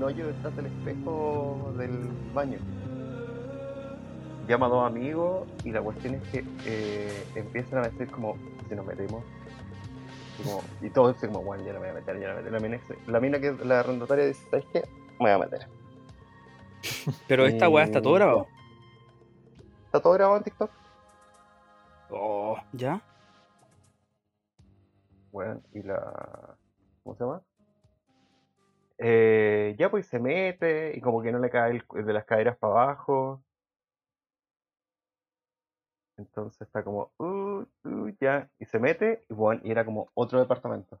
un hoyo detrás del espejo del baño. Llama a dos amigos y la cuestión es que eh, empiezan a decir como, si nos metemos. Y, como- y todos dicen como, bueno, yo no me voy a meter, yo no me voy a meter. La mina, dice- la mina que es la arrendataria dice, ¿sabes qué? Me voy a meter. Pero esta weá está todo grabado. ¿Está todo grabado en TikTok? Oh, ¿ya? Bueno, y la. ¿Cómo se llama? Eh, ya pues se mete y como que no le cae el, el de las caderas para abajo. Entonces está como, uh, uh, ya, y se mete y bueno, y era como otro departamento.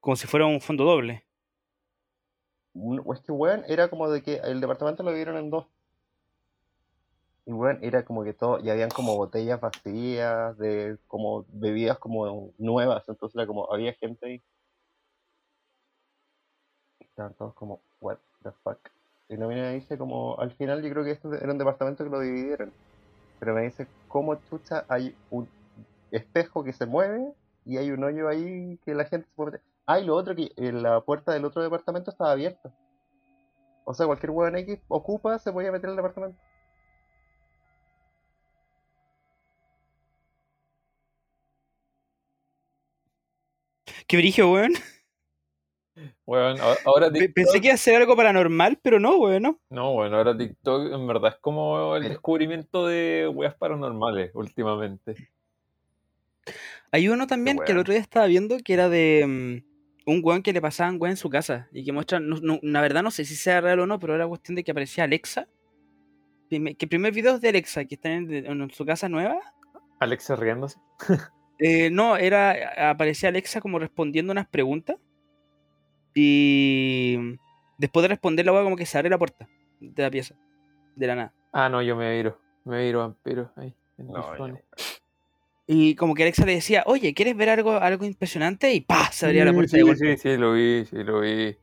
Como si fuera un fondo doble. Es que weón, era como de que el departamento lo dividieron en dos. Y weón, era como que todo, y habían como botellas vacías, de como bebidas como nuevas, entonces era como, había gente ahí. Estaban todos como, what the fuck. Y la mina dice como, al final yo creo que esto era un departamento que lo dividieron. Pero me dice, ¿cómo chucha hay un espejo que se mueve y hay un hoyo ahí que la gente se puede meter? Ah, lo otro que eh, la puerta del otro departamento estaba abierta. O sea, cualquier hueón X ocupa, se podía meter el departamento. Qué brillo, weón. Weón, ahora TikTok. Pensé que iba a ser algo paranormal, pero no, weón, ¿no? No, bueno, ahora TikTok en verdad es como el descubrimiento de weas paranormales últimamente. Hay uno también que el otro día estaba viendo que era de mm, un weón que le pasaban weón en su casa y que muestra, no, no- la verdad no sé si sea real o no, pero era cuestión de que aparecía Alexa. Que el primer video es de Alexa, que está en, en su casa nueva. Alexa riéndose. Eh, no, era, aparecía Alexa como respondiendo unas preguntas y después de responder la weá como que se abre la puerta de la pieza, de la nada. Ah, no, yo me viro. Me viro vampiro ahí. En No, yo-. Y como que Alexa le decía, oye, ¿quieres ver algo, algo impresionante? Y ¡pa! Se abría la puerta sí, de golpe. sí, sí, lo vi, sí, lo vi.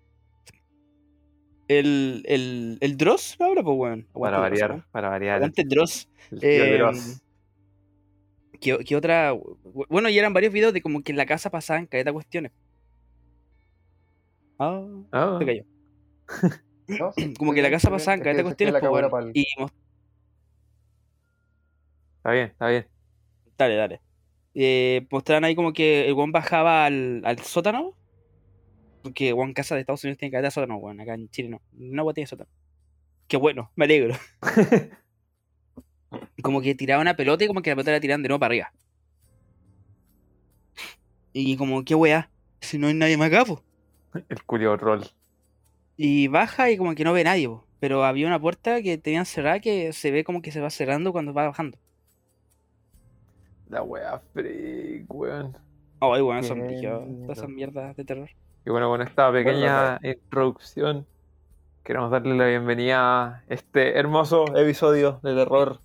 El, el, el Dross lo habla, pues, weón. Para Aguante, variar, para variar. Aguante Dross. El tío Eh, Dross. ¿Qué, qué otra? Bueno, y eran varios videos de como que en la casa pasaban caleta cuestiones. Ah, Ah, se cayó. No, sí, Como que en la casa pasaban es caleta cuestiones, pues, Y está bien, está bien. Dale, dale. Eh, mostraban ahí como que el weón bajaba al, al sótano. Porque, weón, casa de Estados Unidos tiene caleta de sótano, weón. Acá en Chile no. No, tiene sótano. Qué bueno, me alegro. como que tiraba una pelota y como que la pelota la tiraban de nuevo para arriba. Y como, qué weá, si no hay nadie más acá, po. El curio roll. Y baja y como que no ve nadie, po. Pero había una puerta que tenían cerrada que se ve como que se va cerrando cuando va bajando. La wea freak, weón. Ay, weón, son todas esas mierdas de terror. Y bueno, con esta pequeña Bueno, introducción, queremos darle la bienvenida a este hermoso episodio de terror.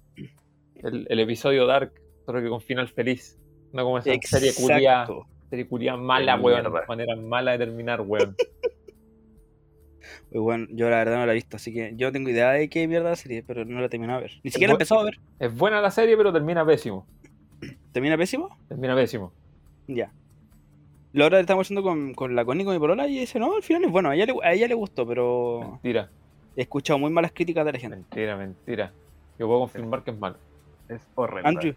El, el episodio Dark, solo que con final feliz. No como esa serie culia, Exacto. serie culia mala, weón. Manera mala de terminar, weón. Bueno, yo la verdad no la he visto, así que yo tengo idea de qué mierda la serie, pero no la he terminado de ver. Ni siquiera he empezado a ver. Es buena la serie, pero termina pésimo. ¿Termina pésimo? Termina pésimo. Ya. La hora estamos haciendo con, con la Connie, con mi polola, y dice, no, al final es bueno, a ella, le, a ella le gustó, pero Mentira, he escuchado muy malas críticas de la gente. mentira, mentira. Yo puedo confirmar que es malo. Es horrible. Andrew,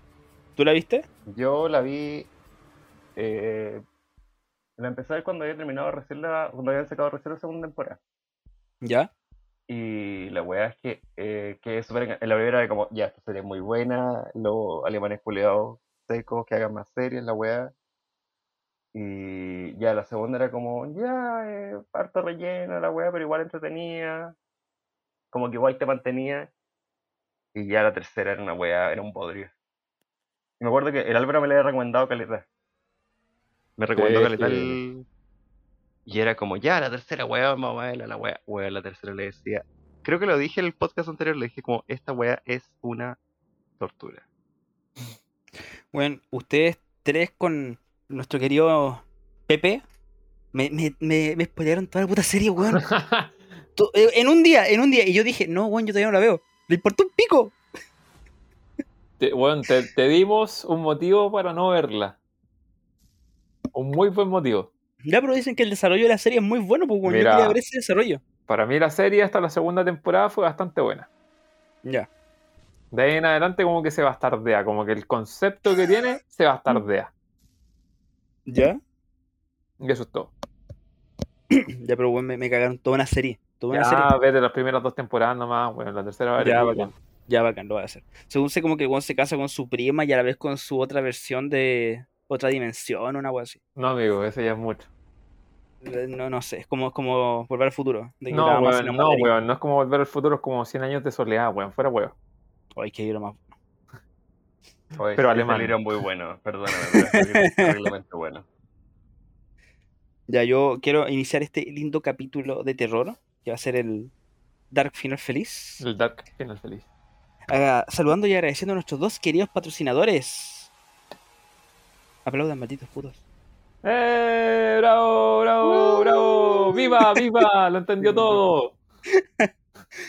¿tú la viste? Yo la vi. Eh, la empecé a ver cuando había terminado recién la. Cuando habían sacado recién la segunda temporada. ¿Ya? Y la weá es que, eh, que es En la primera era como, ya, esta serie es muy buena. Los alemanes culiados secos que hagan más series, la weá. Y ya la segunda era como, ya, eh, harto relleno la weá, pero igual entretenía. Como que igual te mantenía. Y ya la tercera era una weá, era un podrido. Y me acuerdo que el Álvaro me le había recomendado caleta. Me recomendó Sí, caleta sí. el... Y era como, ya, la tercera weá, vamos a verla, la weá. Weá, la tercera le decía. Creo que lo dije en el podcast anterior, le dije como, esta weá es una tortura. Bueno, ustedes tres con nuestro querido Pepe me, me, me, me spoilearon toda la puta serie, weón. Eh, En un día, en un día. Y yo dije, no, weón, yo todavía no la veo. Le importó un pico. Te, weón, te, te dimos un motivo para no verla. Un muy buen motivo. Ya, pero dicen que el desarrollo de la serie es muy bueno, bueno, yo Mira. quería ver ese desarrollo. Para mí la serie hasta la segunda temporada fue bastante buena. Ya. De ahí en adelante como que se bastardea, como que el concepto que tiene se bastardea. ¿Ya? Y eso es todo. Ya, pero bueno, me, me cagaron toda una serie. Serie. Ya, vete las primeras dos temporadas nomás, bueno, la tercera va a Ya, bacán. Ya, bacán, lo voy a hacer. Según sé, como que weón se casa con su prima y a la vez con su otra versión de otra dimensión, una wea así. No, amigo, eso ya es mucho. Eh, No, no sé, es como, es como volver al futuro. De que No, weón, no, weón, no es como volver al futuro, es como 100 años de soledad, weón, fuera weón. Ay, qué libro más. Oye, Pero ese alemán. libro muy bueno, perdóname, pero ese libro es terriblemente bueno. Ya, yo quiero iniciar este lindo capítulo de terror, que va a ser el Dark Final Feliz. El Dark Final Feliz. Ah, saludando y agradeciendo a nuestros dos queridos patrocinadores. Aplaudan, malditos putos. ¡Eh! ¡Bravo, bravo, bravo! ¡Viva, viva! Lo entendió todo.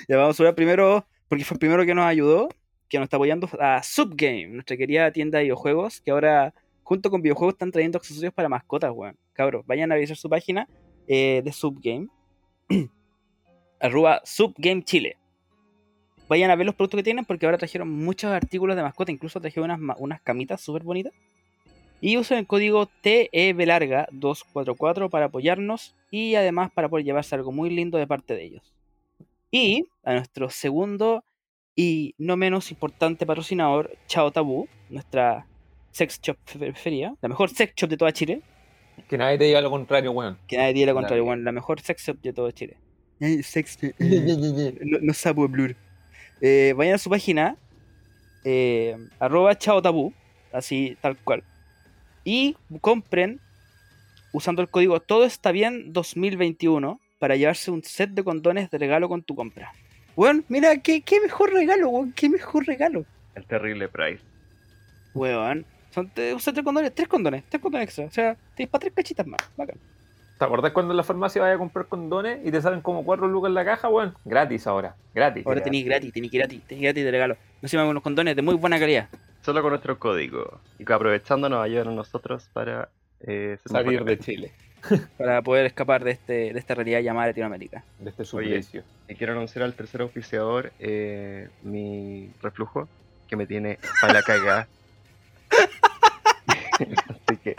Ya vamos a ver primero, porque fue el primero que nos ayudó, que nos está apoyando a Subgame, nuestra querida tienda de videojuegos, que ahora, junto con videojuegos, están trayendo accesorios para mascotas, weón. Cabros, vayan a visitar su página eh, de Subgame, arroba Subgame Chile. Vayan a ver los productos que tienen, porque ahora trajeron muchos artículos de mascota, incluso trajeron unas, camitas súper bonitas. Y usen el código TEBlarga244 para apoyarnos y además para poder llevarse algo muy lindo de parte de ellos. Y a nuestro segundo y no menos importante patrocinador, Chao Tabú, nuestra sex shop preferida, la mejor sex shop de toda Chile, Que nadie te diga lo contrario, weón. que nadie diga lo contrario, bueno, la mejor sex shop de toda Chile. Eh, sex shop, eh, no, no. Eh, vayan a su página, eh, arroba Chao Tabú, así tal cual, y compren usando el código Todo está bien 2021 para llevarse un set de condones de regalo con tu compra. Weón, mira, qué, qué mejor regalo, weón, qué mejor regalo. El terrible Price. Weón, son tres condones, tres condones, tres condones extra. O sea, te para tres cachitas más, bacán. ¿Te acordás cuando en la farmacia vayas a comprar condones y te salen como 4 lucas en la caja, weón? Gratis ahora, gratis. Ahora tenéis gratis, tenéis gratis, tenéis gratis de regalo. Encima con unos condones de muy buena calidad. Solo con nuestro código. Y que aprovechando nos ayudan a nosotros para eh, Salir de Chile, Para poder escapar de, este, de esta realidad llamada Latinoamérica. de este Oye. suplicio. Y quiero anunciar al tercer oficiador eh, mi reflujo, que me tiene para la cagada. Así que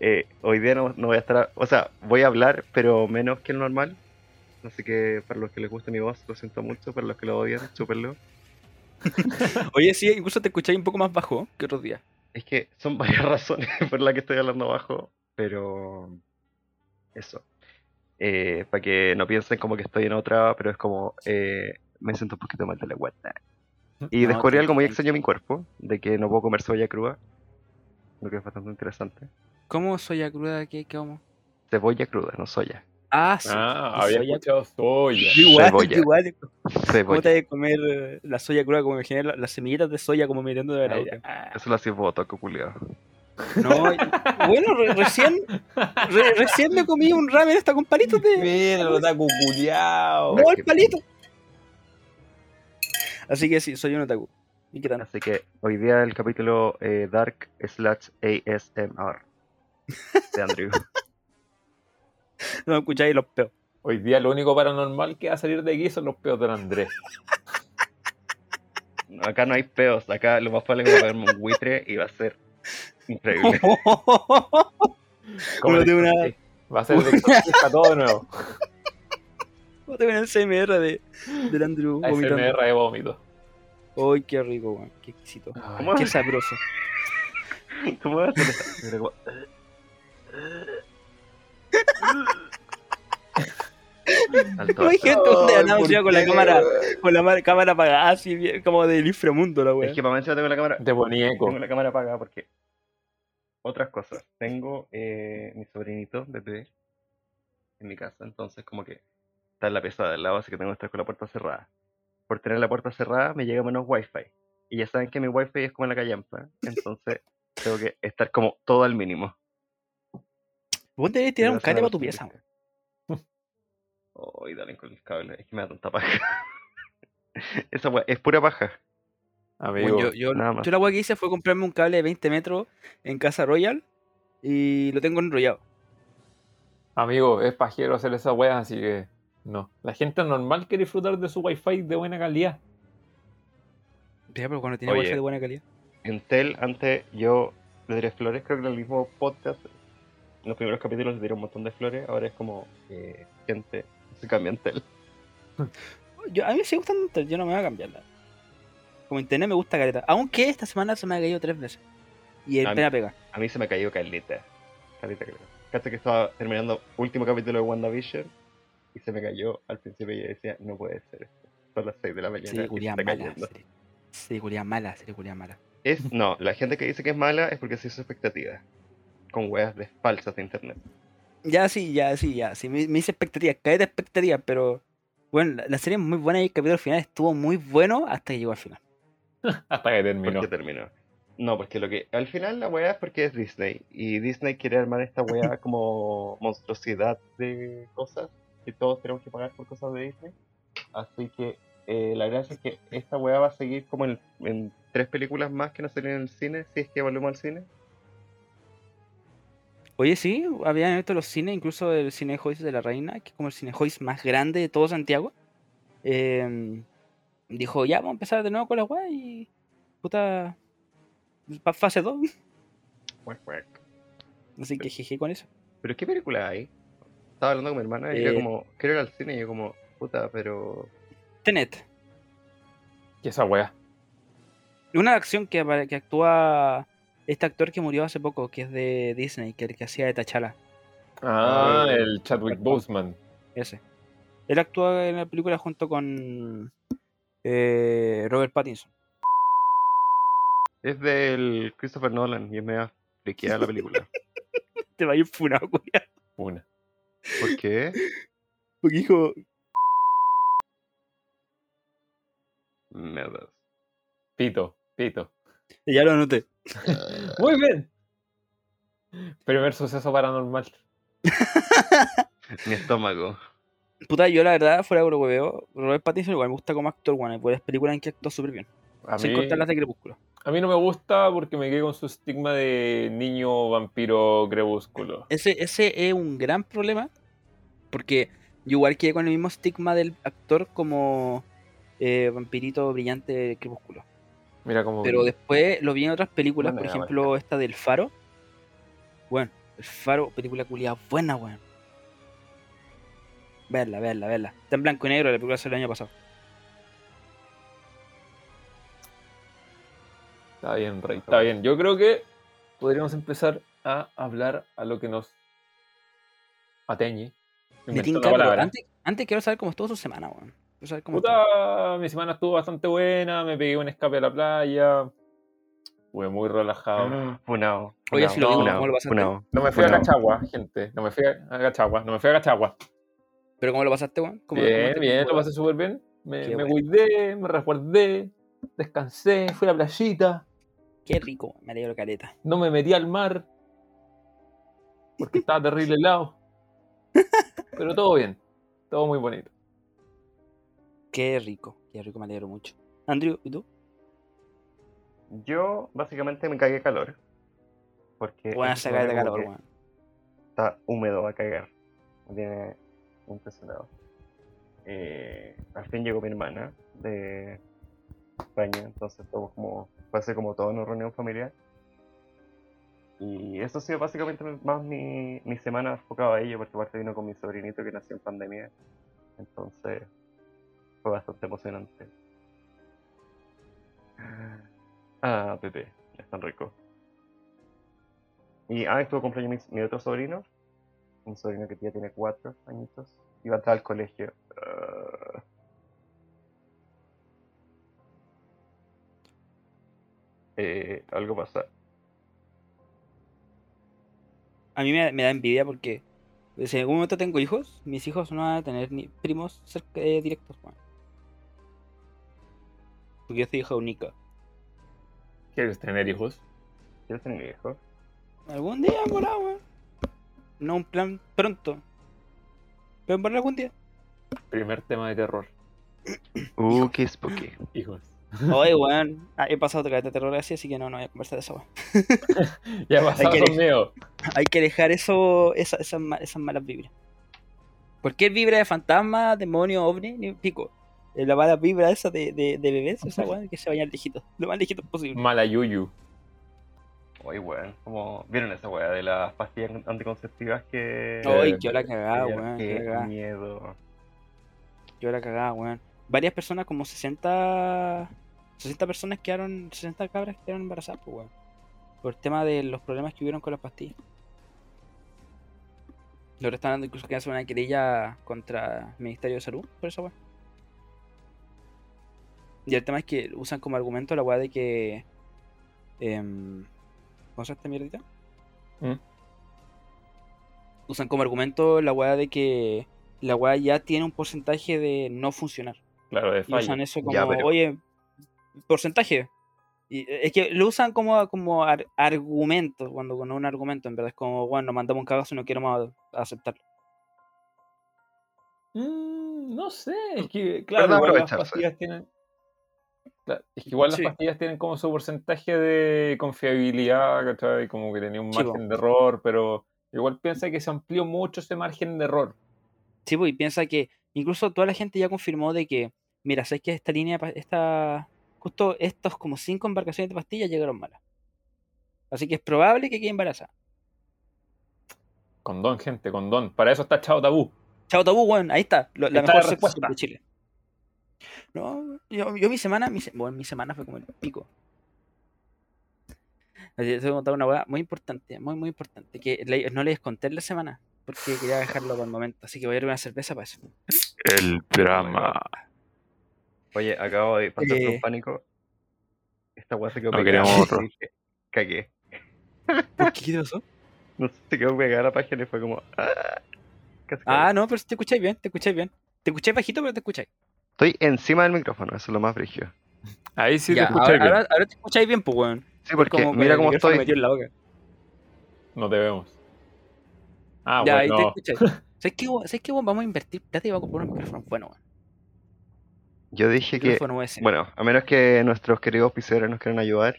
eh, hoy día no, no voy a estar, o sea, voy a hablar, pero menos que el normal. Así que para los que les guste mi voz, lo siento mucho. Para los que lo odian, chúpenlo. Oye, sí, incluso te escucháis un poco más bajo que otros días. Es que son varias razones por las que estoy hablando bajo, pero eso. Eh, para que no piensen como que estoy en otra, pero es como eh, me siento un poquito mal de la guata. Y No, descubrí algo muy extraño en mi cuerpo, de que no puedo comer cebolla cruda, lo que es bastante interesante. ¿Cómo soya cruda? ¿Qué? ¿Cómo? Cebolla cruda, no soya. Ah, sí. Ah, había soya- escuchado soya. Igual, Cebolla. igual. ¿Cómo Cebolla. te vas a comer eh, la soya cruda? Como imaginé la- las semillitas de soya como mirando de la Ah, boca. Eso lo hacía voto, culiado. No, bueno, re- recién, re- recién me comí un ramen hasta con palitos de... Mira, lo está cuculeado. No, el palito. Así que sí, soy un otaku. ¿Y qué tal? Así que hoy día el capítulo eh, Dark slash ASMR de Andrew. No me escucháis los peos. Hoy día lo único paranormal que va a salir de aquí son los peos del Andrés. Acá no hay peos, acá lo más probable es que va a haber un buitre y va a ser increíble. Como de una-. Va a ser de todo de nuevo. Tengo un CMR de, del Andrew. ASMR de vómito. Ay, qué rico, weón. Qué exquisito. ¿Cómo Qué es? sabroso. ¿Cómo va a hacer eso? Andamos ¿por ya con la cámara, con la ma- cámara apagada, así bien, como del inframundo la Es weá. que para encima tengo la cámara. De bonieco. Tengo la cámara apagada porque. Otras cosas. Tengo eh, mi sobrinito bebé en mi casa, entonces como que está en la pesada del lado, así que tengo que estar con la puerta cerrada. Por tener la puerta cerrada me llega menos wifi. Y ya saben que mi wifi es como en la callampa, entonces tengo que estar como todo al mínimo. Vos deberías tirar un cable para tu pieza, Ay, dale con el cable, es que me da tanta paja. Esa weá es pura paja. Amigo. Bueno, yo, yo, nada más. yo la weá que hice fue comprarme un cable de 20 metros en Casa Royal y lo tengo enrollado. Amigo, es pajero hacer esa wea, así que no. La gente normal quiere disfrutar de su wifi de buena calidad. Ya, pero cuando tiene Oye. wifi de buena calidad. Entel, antes yo le diré flores, creo que en el mismo podcast, en los primeros capítulos le diré un montón de flores, ahora es como, eh, gente, se cambia Entel. Yo, a mí me sigue gustando Intel, yo no me voy a cambiarla. Como internet me gusta careta. Aunque esta semana se me ha caído tres veces. Y el A mí- pena pega. A mí se me cayó Carlita. Carlita, creo. Cacha que estaba terminando último capítulo de WandaVision y se me cayó al principio y yo decía, no puede ser esto. Son las 6 de la mañana Serie y se culia está mala. serie culia mala, serie culia mala. Es, no, la gente que dice que es mala es porque se hizo expectativa. Con weas de falsas de internet. Ya sí, ya sí, ya. Sí, me, me hice expectativas, caí de expectativas, pero. Bueno, la, la serie es muy buena y el capítulo final estuvo muy bueno hasta que llegó al final. Hasta que terminó. ¿Por qué terminó? No, porque lo que. Al final la wea es porque es Disney. Y Disney quiere armar esta wea como monstruosidad de cosas. Que todos tenemos que pagar por cosas de Disney. Así que eh, la gracia es que esta wea va a seguir como en, en tres películas más que no salen en el cine. Si es que volvemos al cine. Oye, sí, habían abierto los cines, incluso el Cine Joyce de la Reina, que es como el Cine Joyce más grande de todo Santiago. eh, dijo, ya, vamos a empezar de nuevo con la weá y. Puta. Fase 2. Cuac, cuac. Así que jeje con eso. Pero ¿qué película hay? Estaba hablando con mi hermana y yo Eh. como, quiero ir al cine y yo como, puta, pero... Tenet. ¿Qué esa wea? Una acción que, que actúa este actor que murió hace poco, que es de Disney, que el que hacía de T'Challa. Ah, Ah, el Chadwick Boseman. Ese. Él actúa en la película junto con eh, Robert Pattinson. Es del Christopher Nolan y es media friqueada la película. Te va a ir funado. Una. ¿Por qué? Porque dijo, Mierdas. Pito, pito. ya lo anoté. Muy bien. Primer suceso paranormal. Mi estómago. Puta, yo la verdad, fuera de lo que veo, Robert Pattinson igual me gusta como actor, bueno, hay varias películas en que actuó súper bien. A Sin mí, contar las de Crepúsculo. A mí no me gusta porque me quedé con su estigma de niño vampiro crepúsculo. Ese, ese es un gran problema, porque yo igual quedé con el mismo estigma del actor como eh, vampirito brillante Crepúsculo. Mira cómo. Pero después lo vi en otras películas, por ejemplo, esta del Faro. Bueno, el Faro, película culiada buena, weón. Verla, verla, verla. Está en blanco y negro, la película salió el año pasado. Está bien, Rey. Está bien. Yo creo que podríamos empezar a hablar a lo que nos atañe. Antes, antes quiero saber cómo estuvo su semana, weón. Quiero saber cómo estuvo. Puta, mi semana estuvo bastante buena, me pegué un escape a la playa. Fue muy relajado. Ah, Funao. Oye, si lo funao, ¿cómo lo pasaste? funao, No me fui a. Cachagua, gente. No me fui a Cachagua. No me fui a Cachagua. ¿Pero cómo lo pasaste, weón? ¿Cómo- cómo Bien, bien, lo pasé súper bien. Me, Qué me bueno. cuidé, me resguardé, descansé, fui a la playita, Qué rico, me alegro careta. no me metí al mar porque estaba terrible helado. Pero todo bien, todo muy bonito. Qué rico, qué rico, me alegro mucho. Andrew, ¿y tú? Yo básicamente me cagué de calor. Porque Buena sacar de calor, weón. Está húmedo a cagar. Tiene impresionado. Eh, al fin llegó mi hermana de España, entonces todo como, pasé como toda una reunión familiar. Y eso ha sido básicamente más mi, mi semana enfocada a ello, porque aparte vino con mi sobrinito que nació en pandemia. Entonces fue bastante emocionante. Ah, Pepe, es tan rico. Y ah, estuvo cumpleaños mi, mi otro sobrino, un sobrino que ya tiene cuatro añitos, iba a entrar al colegio. Ah. Eh, algo pasa. A mí me, me da envidia porque si en algún momento tengo hijos, mis hijos no van a tener ni primos cerca, eh, directos, weón. Porque yo soy hija única. ¿Quieres tener hijos? ¿Quieres tener hijo? Algún día, volá, weón. No un plan pronto. Pero en verdad algún día. Primer tema de terror. Uh, qué spooky. Hijos. Oye, weón, ah, he pasado otra de terror así, así que no, no voy a conversar de eso, weón. ya pasado Hay que- con miedo. Hay que dejar eso, esa- esas, ma- esas malas vibras. Cualquier vibra de fantasma, demonio, ovni, ni pico. Eh, La mala vibra esa de, de, de bebés, esa weón, que se vayan lejitos, lo más lejitos posible. Malayuyu. Oye, weón, como. ¿Vieron esa weá de las pastillas anticonceptivas que. Ay, yo la cagada, que- weón, Qué miedo. Yo la cagaba, weón. Varias personas, como 60. 60 personas quedaron. 60 cabras quedaron embarazadas, pues, weón. Por el tema de los problemas que hubieron con las pastillas. Ahora están dando incluso que hacer una querella contra el Ministerio de Salud por esa weón. Y el tema es que usan como argumento la weá de que. em, ¿Cómo se esta mierdita? ¿Mm? Usan como argumento la weá de que la weá ya tiene un porcentaje de no funcionar. Claro, de Y usan fallo. eso como, Ya, pero- oye, porcentaje. Y eh, es que lo usan como, como ar- argumento, cuando con un argumento, en verdad es como, bueno, nos mandamos un cagazo y no quiero más aceptarlo. Mm, no sé, es que, claro, igual las pastillas tienen. Claro, es que igual Sí. las pastillas tienen como su porcentaje de confiabilidad, ¿cachai? Como que tenía un margen de error, pero igual piensa que se amplió mucho ese margen de error. Sí, pues, y piensa que incluso toda la gente ya confirmó de que, mira, sabes que esta línea, esta, justo estos como cinco embarcaciones de pastillas llegaron malas. Así que es probable que quede embarazada. Condón, gente, condón. Para eso está Chao Tabú. Chao tabú, weón, ahí está, lo- la Está mejor la respuesta. de Chile. No, yo, yo mi semana, mi, se- bueno, mi semana fue como el pico. Así, Te voy a contar una weá muy importante, muy, muy importante, que le- no les conté en la semana, porque quería dejarlo para el momento, así que voy a ir una cerveza para eso. El drama. Oye, acabo de pasar por Eh. un pánico. Esta weá se quedó No pegada. queremos otro. dije, Cagué. ¿Por qué? ¿Qué te pasó? No sé, se quedó pegada la página y fue como. Ah, Ah, no, pero te escucháis bien, te escucháis bien. Te escucháis bajito, pero te escucháis. Estoy encima del micrófono, eso es lo más brígido. Ahí sí Ya, te escuché ahora, bien. ahora, ahora te escucháis bien, pues, weón. Sí, porque Como mira cómo estoy. metido en la boca. No te vemos. Ah, ya, ahí bueno. te escucháis. ¿Sabes qué, weón? ¿Sabes qué, weón? Vamos a invertir plata y vamos a comprar un micrófono bueno, weón. Yo dije que. USB. Bueno, a menos que nuestros queridos piseros nos quieran ayudar.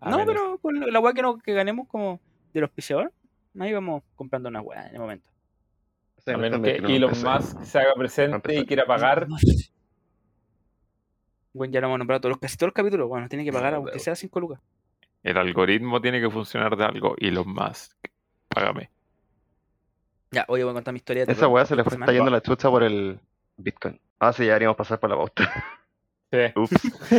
A no, pero con la weá que, no- que ganemos como de los piseadores, ahí vamos comprando una weá en el momento. O sea, A no menos que quiero Elon. Musk se haga presente y quiera pagar. Bueno, ya lo hemos nombrado todos los, casi todos los capítulos. Bueno, nos tiene que pagar aunque sea 5 lucas. El algoritmo tiene que funcionar de algo. Elon Musk, págame. Ya, hoy voy a contar mi historia. de Esa weá se le fue, está yendo la chucha por el Bitcoin. Ah, sí, ya deberíamos pasar por la pauta. Sí. Voy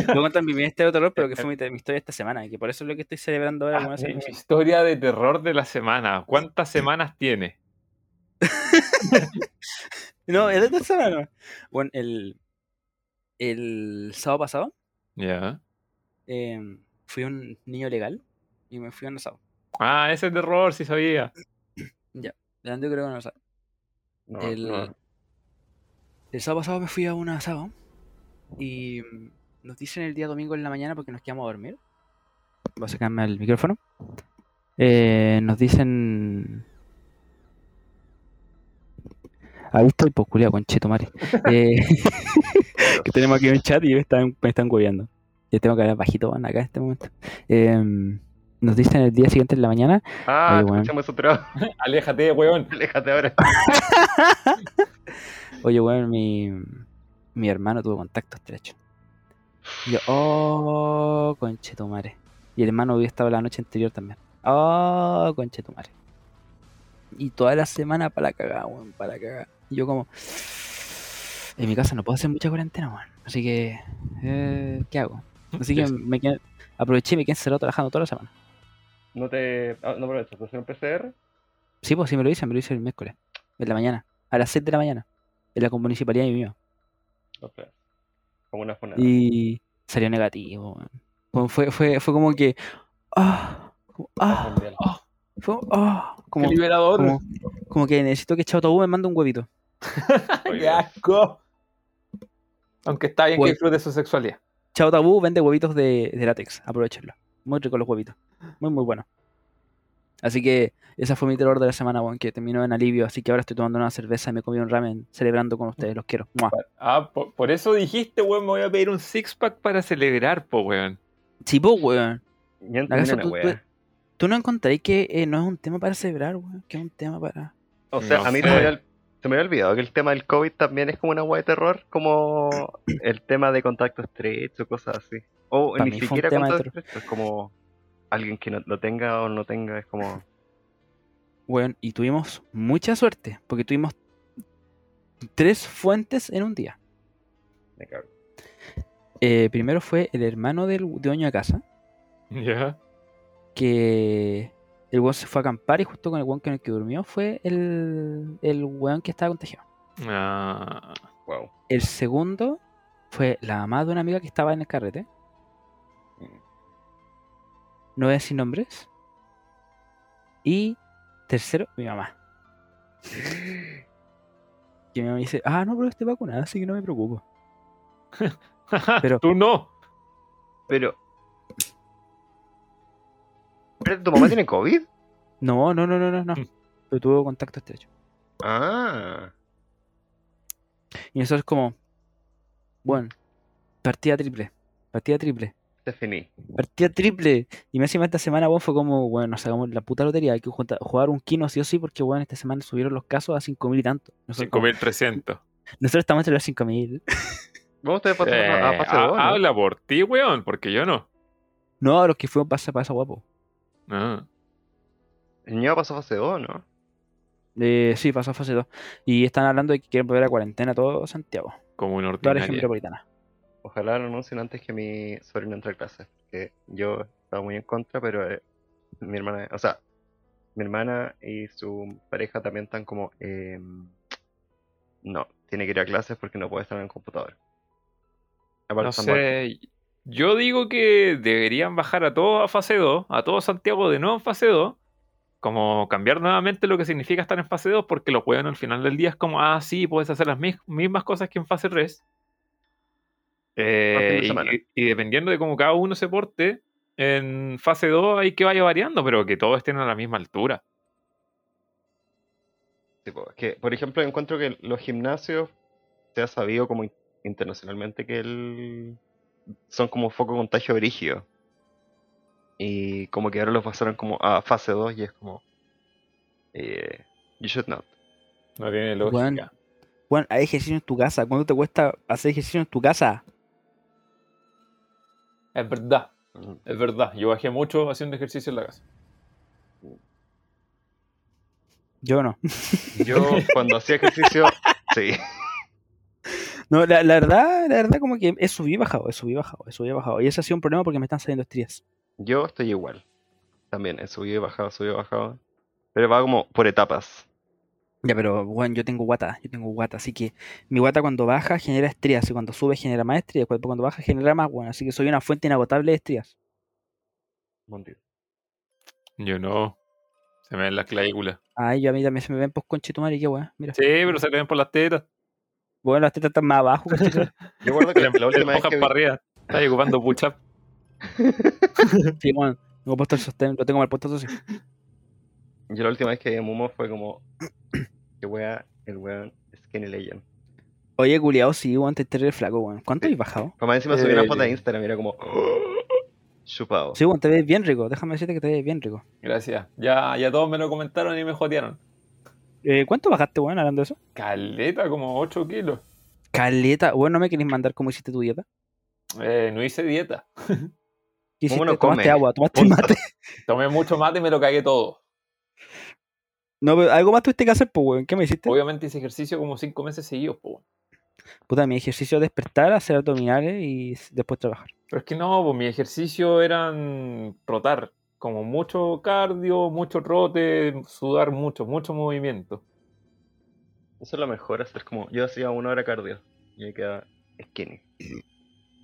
a contar mi, historia de terror, pero que fue mi, mi historia esta semana. Y que por eso es lo que estoy celebrando ahora. Ah, mi historia de terror de la semana. ¿Cuántas semanas tiene? No, es de esta semana. Bueno, el, el sábado pasado Ya. eh, fui un niño legal y me fui a un asado. Ah, ese terror, sí sabía. De antes creo que no lo sabe. No, El, no. El sábado pasado me fui a un asado y mm, nos dicen el día domingo en la mañana porque nos quedamos a dormir. Voy a sacarme el micrófono. Eh, nos dicen. Ahí estoy, pues culiao, con Cheto Mare. Eh, que tenemos aquí un chat y me están, me están hueveando. Yo tengo que hablar bajito van, acá en este momento. Eh, nos dicen el día siguiente en la mañana. Ah, weón. escuchamos otro. Aléjate, weón. Aléjate ahora. Oye, bueno, mi, mi hermano tuvo contacto estrecho. Y yo, oh, conchetumare. Y el hermano había estado la noche anterior también. Oh, conchetumare. Y toda la semana para la cagada, weón, para la cagada. Y yo como, en mi casa no puedo hacer mucha cuarentena, weón. Así que, eh, ¿qué hago? Así que me quedé, aproveché y me quedé encerrado trabajando toda la semana. No te. ah, no aprovechas, ¿te hacen un PCR? Sí, pues sí me lo hice, me lo hice el miércoles, en la mañana, a las 6 de la mañana, en la municipalidad y mío. O sea, como una funada. Y salió negativo. Como Fue, fue, fue como que. Ah, como, ah, Mundial. fue, ah, como, Qué liberador. como, como que necesito que Chao Tabú me mande un huevito. Qué asco. Aunque está bien que disfrute su sexualidad. Chao Tabú vende huevitos de, de látex, aprovechenlo. Muy rico los huevitos. Muy, muy bueno. Así que esa fue mi terror de la semana, weón, que terminó en alivio. Así que ahora estoy tomando una cerveza y me comí un ramen celebrando con ustedes. Los quiero. ¡Mua! Ah, por, por eso dijiste, weón, me voy a pedir un six pack para celebrar, po, weón. Sí, po, weón. Ya entendí ¿Acaso una tú, tú- wea. tú no encontráis que eh, no es un tema para celebrar, weón? Que es un tema para. O sea, No a mí se me, había, se me había olvidado que el tema del COVID también es como una wea de terror, como el tema de contacto estrecho, cosas así. O ni siquiera contacto estrecho, es como alguien que no lo tenga o no tenga, es como... Weón, y tuvimos mucha suerte, porque tuvimos tres fuentes en un día. Me cago. Eh, primero fue el hermano del dueño de casa, Ya. que el weón se fue a acampar y justo con el weón con el que durmió fue el, el weón que estaba contagiado. Ah, Wow. El segundo fue la mamá de una amiga que estaba en el carrete. No voy a decir nombres. Y tercero, mi mamá. Que mi mamá dice, ah, no, pero estoy vacunada, así que no me preocupo. Pero- tú no. Pero... ¿Tu mamá tiene COVID? No, no, no, no, no, no. Pero tuvo contacto estrecho. Ah. Y eso es como, bueno, partida triple, partida triple, Definí. partida triple. Y me encima esta semana, bueno, fue como, bueno, nos sacamos la puta lotería, hay que jugar un kino sí o sí, porque, bueno, esta semana subieron los casos a 5.000 y tanto. Nosotros, como- 5300. nosotros estamos entre los 5.000. Vamos ustedes pasando Eh, a 2, ¿no? Habla por ti, weón, porque yo no. No, los que fuimos para para esa guapo. Ah. El niño pasó fase 2, ¿no? Eh, sí, pasó fase 2. Y están hablando de que quieren volver a cuarentena todo Santiago, como una toda la región metropolitana. Ojalá lo anuncien antes que mi sobrino entre a clase. Que yo estaba muy en contra, pero eh, mi hermana, o sea, mi hermana y su pareja también están como, eh, no, tiene que ir a clases porque no puede estar en el computador. Aparte No muertos. sé. Yo digo que deberían bajar a todos a fase 2, a todo Santiago de nuevo en fase 2, como cambiar nuevamente lo que significa estar en fase 2, porque los weones al final del día es como, ah, sí, puedes hacer las mis- mismas cosas que en fase 3. Eh, y, dependiendo de cómo cada uno se porte, en fase 2 hay que vaya variando, pero que todos estén a la misma altura. Tipo, es que, por ejemplo, encuentro que los gimnasios se ha sabido como in- internacionalmente que el... son como foco de contagio brígido. Y como que ahora los pasaron como a fase 2 y es como... eh, you should not. No tiene lógica. Weón. Bueno, hay ejercicio en tu casa. ¿Cuánto te cuesta hacer ejercicio en tu casa? Es verdad, es verdad. Yo bajé mucho haciendo ejercicio en la casa. Yo no. Yo cuando hacía ejercicio, sí. No, la, la verdad, la verdad como que he subido y bajado, he subido y bajado, he subido y bajado. Y ese ha sido un problema porque me están saliendo estrías. Yo estoy igual. También he subido y bajado, subido y bajado. Pero va como por etapas. Ya, pero bueno, yo tengo guata, yo tengo guata, así que mi guata cuando baja genera estrías y cuando sube genera más estrías, cuando cuando baja genera más, bueno, así que soy una fuente inagotable de estrías. Yo no. Se me ven las clavículas. Ay, yo a mí también se me ven post conchetumare, qué weón, mira. Sí, pero se le ven por las tetas. Bueno, las tetas están más abajo. Yo recuerdo que la, la última vez que para arriba. Está ahí ocupando push-up. Sí, bueno, tengo puesto el sostén, lo tengo mal puesto así. Yo la última vez que vi a Momo fue como... Que wea, el weón Skinny Legend. Oye, culiao, sí, weón, te terrible flaco, weón. ¿Cuánto Sí. has bajado? Como encima subí una Eh, foto de Instagram y era como... Chupado. Sí, weón, te ves bien rico, déjame decirte que te ves bien rico. Gracias. Ya, ya todos me lo comentaron y me jotearon. Eh, ¿Cuánto bajaste, weón, hablando de eso? Caleta, como 8 kilos. Caleta, weón, ¿no me querés mandar cómo hiciste tu dieta? Eh, no hice dieta. ¿Qué ¿Cómo hiciste? no ¿Tomaste come? agua? ¿Tomaste Punto. mate? Tomé mucho mate y me lo cagué todo. No, pero algo más tuviste que hacer, pues, weón. ¿Qué me hiciste? Obviamente hice ejercicio como 5 meses seguidos, po. weón. Puta, mi ejercicio es despertar, hacer abdominales y después trabajar. Pero es que no, pues mi ejercicio eran trotar. Como mucho cardio, mucho trote, sudar mucho, mucho movimiento. Eso es lo mejor, hacer como... Yo hacía una hora cardio y me quedaba skinny.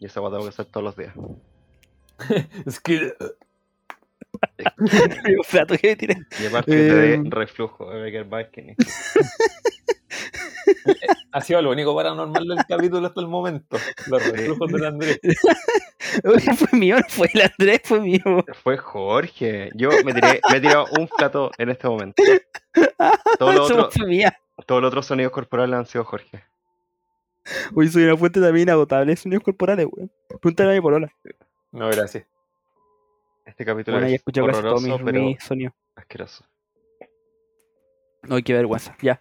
Y esa guata tengo que hacer todos los días. Es que. Digo, flato que me tiré. Y aparte que te dé Em. reflujo, me quedar más skinny. Ha sido lo único paranormal del capítulo hasta el momento. Los reflujos del Andrés. Oye, fue mío, no fue el Andrés, fue mío. Fue Jorge. Yo me tiré, me he tirado un plato en este momento. Todo lo otro-. Todos los otros sonidos corporales han sido Jorge. Hoy soy una fuente también inagotable de sonidos corporales, weón. Pregúntale a mi polola. No, gracias. Este capítulo Bueno, ya he es escuchado casi horroroso, mis, pero mis sonidos. asqueroso. Ay, qué vergüenza. Ya.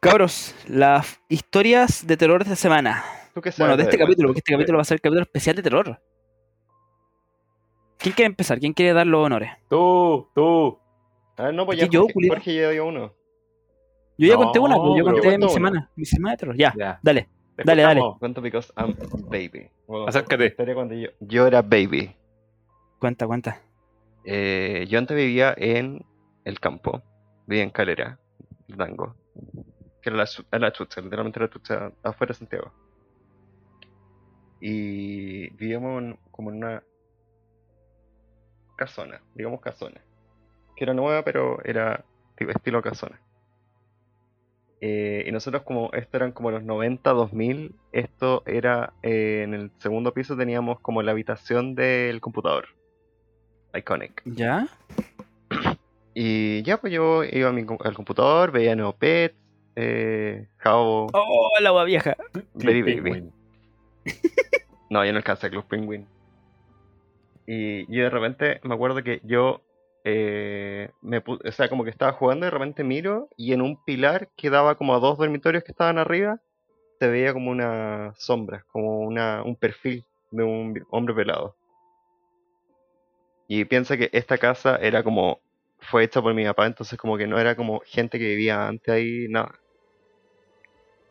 Cabros, las historias de terror de esta semana. ¿Tú qué Bueno, sabes de este capítulo, porque este capítulo va a ser el capítulo especial de terror. ¿Quién quiere empezar? ¿Quién quiere dar los honores? Tú, tú. Ah, no, pues ¿Qué ya yo, Jorge, culiao? Jorge ya dio uno. Yo ya No, conté una, pues, yo conté mi semana. Mi semana de terror. Ya, Ya. dale. te Dale, dale. Cuento because I'm baby. Bueno, Acércate. historia cuando yo, yo era baby. Cuenta, cuenta. Eh, yo antes vivía en el campo. Vivía en Calera, Dango. Que era la, chucha, literalmente la chucha afuera de Santiago. Y vivíamos como en una casona, digamos casona. Que era nueva, pero era estilo casona. Eh, y nosotros como, esto eran como los 90, 2000, esto era, eh, en el segundo piso teníamos como la habitación del computador. Iconic. ¿Ya? Y ya, pues yo iba a mi al computador, veía Neopets, eh, Jabo, Oh, la agua vieja. Baby. Penguin. No, yo no alcancé a Club Penguin. Y yo de repente me acuerdo que yo, eh, me pu- o sea, como que estaba jugando y de repente miro y en un pilar que daba como a dos dormitorios que estaban arriba, se veía como una sombra, como una, un perfil de un hombre pelado. Y piensa que esta casa era como, fue hecha por mi papá, entonces como que no era como gente que vivía antes ahí, nada.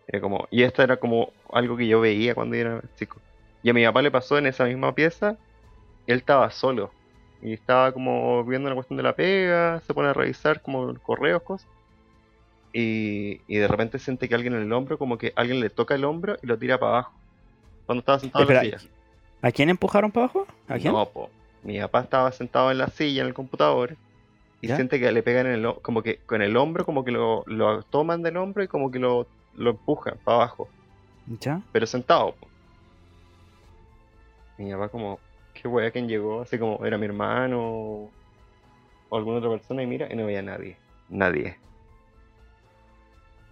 Era como, y esto era como algo que yo veía cuando era chico. Y a mi papá le pasó en esa misma pieza, él estaba solo. Y estaba como viendo la cuestión de la pega, se pone a revisar como correos, cosas. Y, y de repente siente que alguien en el hombro, como que alguien le toca el hombro y lo tira para abajo. Cuando estaba sentado en la silla. ¿A quién empujaron para abajo? ¿A quién? No, po. Mi papá estaba sentado en la silla en el computador y ¿Ya? siente que le pegan en el como que con el hombro, como que lo, lo toman del hombro y como que lo, lo empujan para abajo. ¿Ya? pero sentado. Mi papá como, qué wea quién llegó, así como era mi hermano o alguna otra persona y mira y no veía a nadie, nadie.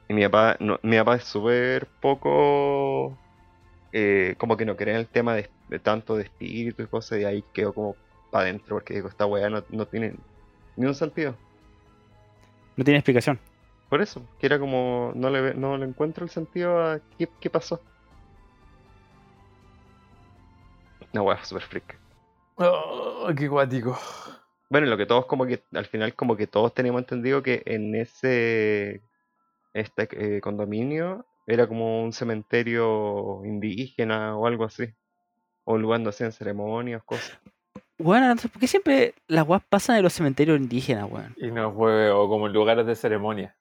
Y mi papá, no, mi papá es súper poco, eh, como que no en el tema de, de tanto de espíritu y cosas y ahí quedó como para adentro porque digo, esta wea no, no tiene ni un sentido. No tiene explicación. Por eso, que era como, no le, ve- no le encuentro el sentido a qué, qué pasó. Una wea super freak. Oh, qué guático. Bueno, y lo que todos como que, al final como que todos teníamos entendido que en ese este eh, condominio era como un cementerio indígena o algo así. O un lugar donde hacían ceremonias, cosas. Bueno, entonces, ¿por qué siempre las guas pasan en los cementerios indígenas, weón? Y no fue o como en lugares de ceremonia.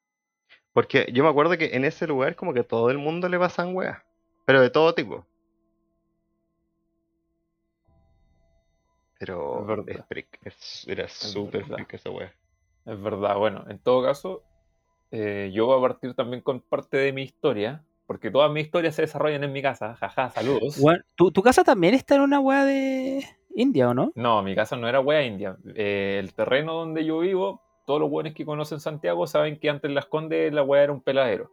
Porque yo me acuerdo que en ese lugar como que todo el mundo le pasan weas. Pero de todo tipo. Pero Es verdad. es era súper freak esa wea. Es verdad. Bueno, en todo caso, eh, yo voy a partir también con parte de mi historia, porque todas mis historias se desarrollan en mi casa. Jaja, saludos. ¿tu, tu casa también está en una wea de India, ¿o no? No, mi casa no era wea india. Eh, el terreno donde yo vivo, todos los buenos que conocen Santiago saben que antes en Las Condes la wea era un peladero.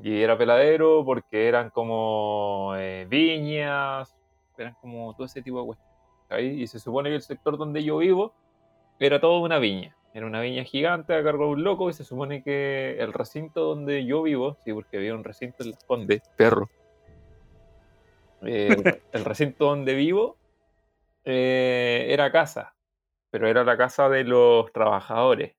Y era peladero porque eran como eh, viñas, eran como todo ese tipo de. ¿cachai? Y se supone que el sector donde yo vivo era todo una viña. Era una viña gigante a cargo de un loco y se supone que el recinto donde yo vivo, sí, porque había un recinto en Las Condes, perro. Eh, el- el recinto donde vivo eh, era casa, pero era la casa de los trabajadores.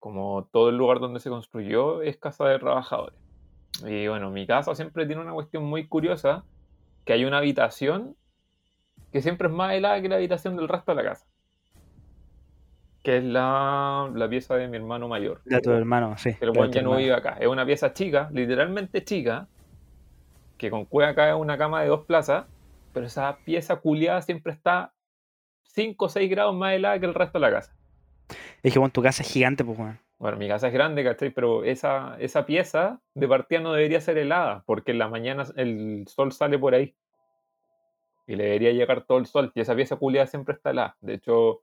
Como todo el lugar donde se construyó es casa de trabajadores. Y bueno, mi casa siempre tiene una cuestión muy curiosa, que hay una habitación que siempre es más helada que la habitación del resto de la casa. Que es la, la pieza de mi hermano mayor. De tu hermano, sí. Weón tu ya no vive acá. Es una pieza chica, literalmente chica, que con cueva cae una cama de dos plazas, pero esa pieza culiada siempre está 5 o 6 grados más helada que el resto de la casa. Es que, bueno, tu casa es gigante, pues, weón. Bueno, mi casa es grande, ¿cachai? Pero esa, esa pieza de partida no debería ser helada, porque en la mañana el sol sale por ahí. Y le debería llegar todo el sol. Y esa pieza culiada siempre está helada. De hecho,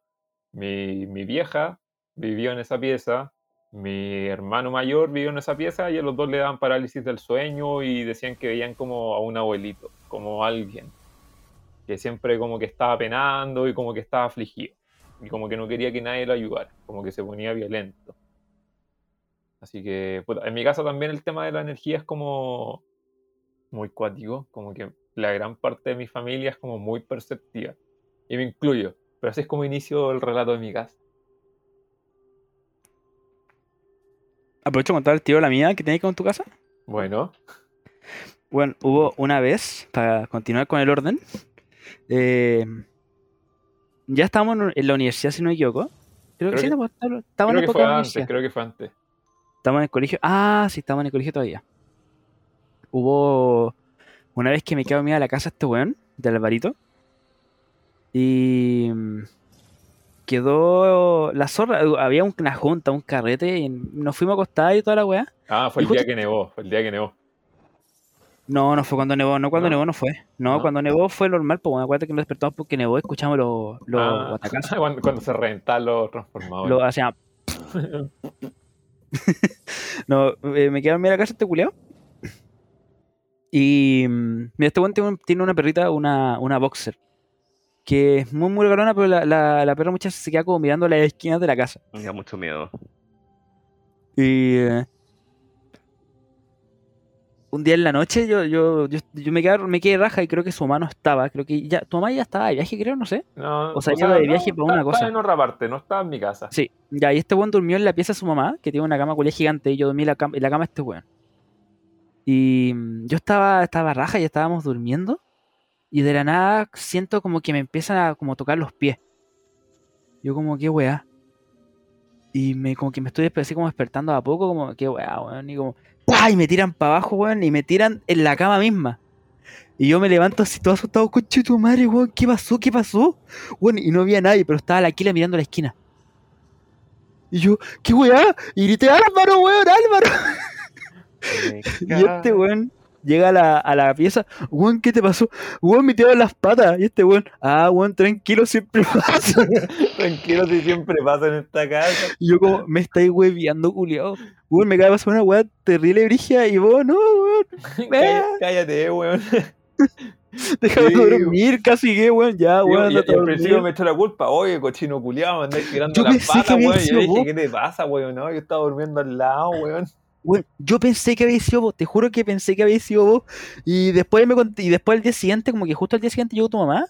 mi, vieja vivió en esa pieza, mi hermano mayor vivió en esa pieza y a los dos le daban parálisis del sueño y decían que veían como a un abuelito, como alguien, que siempre como que estaba penando y como que estaba afligido y como que no quería que nadie lo ayudara, como que se ponía violento. Así que en mi casa también el tema de la energía es como muy cuático, como que la gran parte de mi familia es como muy perceptiva y me incluyo, pero así es como inicio el relato de mi casa. Aprovecho de contar el tiro de la mía que tenéis con tu casa. Bueno, Bueno, hubo una vez, para continuar con el orden, eh, ya estábamos en- la universidad, si no me equivoco. Creo, que Creo sí, que- estábamos en que época fue de antes, universidad. creo que fue antes. Estábamos en el colegio. Ah, sí, estábamos en el colegio todavía. Hubo una vez que me quedo mira a la casa este weón, de Alvarito. Y mm, quedó la zorra. Había una junta, un carrete, y nos fuimos a acostar y toda la weá. Ah, fue el día que nevó, fue el día que nevó. No, no fue cuando nevó, no cuando ¿No? nevó no fue. No, ¿No? cuando nevó fue normal, pues bueno, acuérdate que nos despertamos porque nevó, escuchamos los, los Ah, cuando, cuando se reventaban los transformadores. Lo hacían. no, eh, me quedaron a mirar a casa este culiao. Y mm, mira, este un- tiene una perrita, una, una boxer. Que es muy, muy regalona, pero la, la, la perra muchas veces se queda como mirando las esquinas de la casa. Me da mucho miedo. Y eh, un día en la noche yo, yo, yo, yo me, quedé, me quedé raja y creo que su mamá no estaba. Creo que ya, tu mamá ya estaba de viaje, creo, no sé. No, O sea, iba de viaje para una estaba cosa. en otra parte, no estaba en mi casa. Sí, ya, y este weón durmió en la pieza de su mamá, que tiene una cama culia gigante, y yo dormí en la cama, en la cama de este weón. Y mm, yo estaba, estaba raja y estábamos durmiendo, y de la nada siento como que me empiezan a como tocar los pies. Yo como, qué weá. Y me, como que me estoy así como despertando a poco, como, qué weá, weón, y como, ¡pah! Y me tiran para abajo, weón, y me tiran en la cama misma. Y yo me levanto así todo asustado, coche tu madre, weón, ¿qué pasó? ¿Qué pasó? Weón, y no había nadie, pero estaba la Aquila mirando la esquina. Y yo, ¿qué weá? Y grité, Álvaro, weón, Álvaro. Y este weón llega a la, a la pieza, weón, ¿qué te pasó? Weón, me tiraron las patas. Y este weón, ah, weón, tranquilo, siempre pasa. Tranquilo si siempre pasa en esta casa. Y yo como, me estáis hueviando, culiao. Weón, me acaba de pasar una weá terrible brigia y vos, no, weón, Cállate, weón. déjame Sí, dormir, casi que, weón, ya, weón, y, al principio me echó la culpa. Oye, cochino culiado, me andáis tirando las patas, weón. Y yo dije, vos. ¿qué te pasa, weón? No, yo estaba durmiendo al lado, weón. Weón, yo pensé que había sido vos, te juro que pensé que había sido vos. Y después me cont- y después al día siguiente, como que justo al día siguiente llegó tu mamá.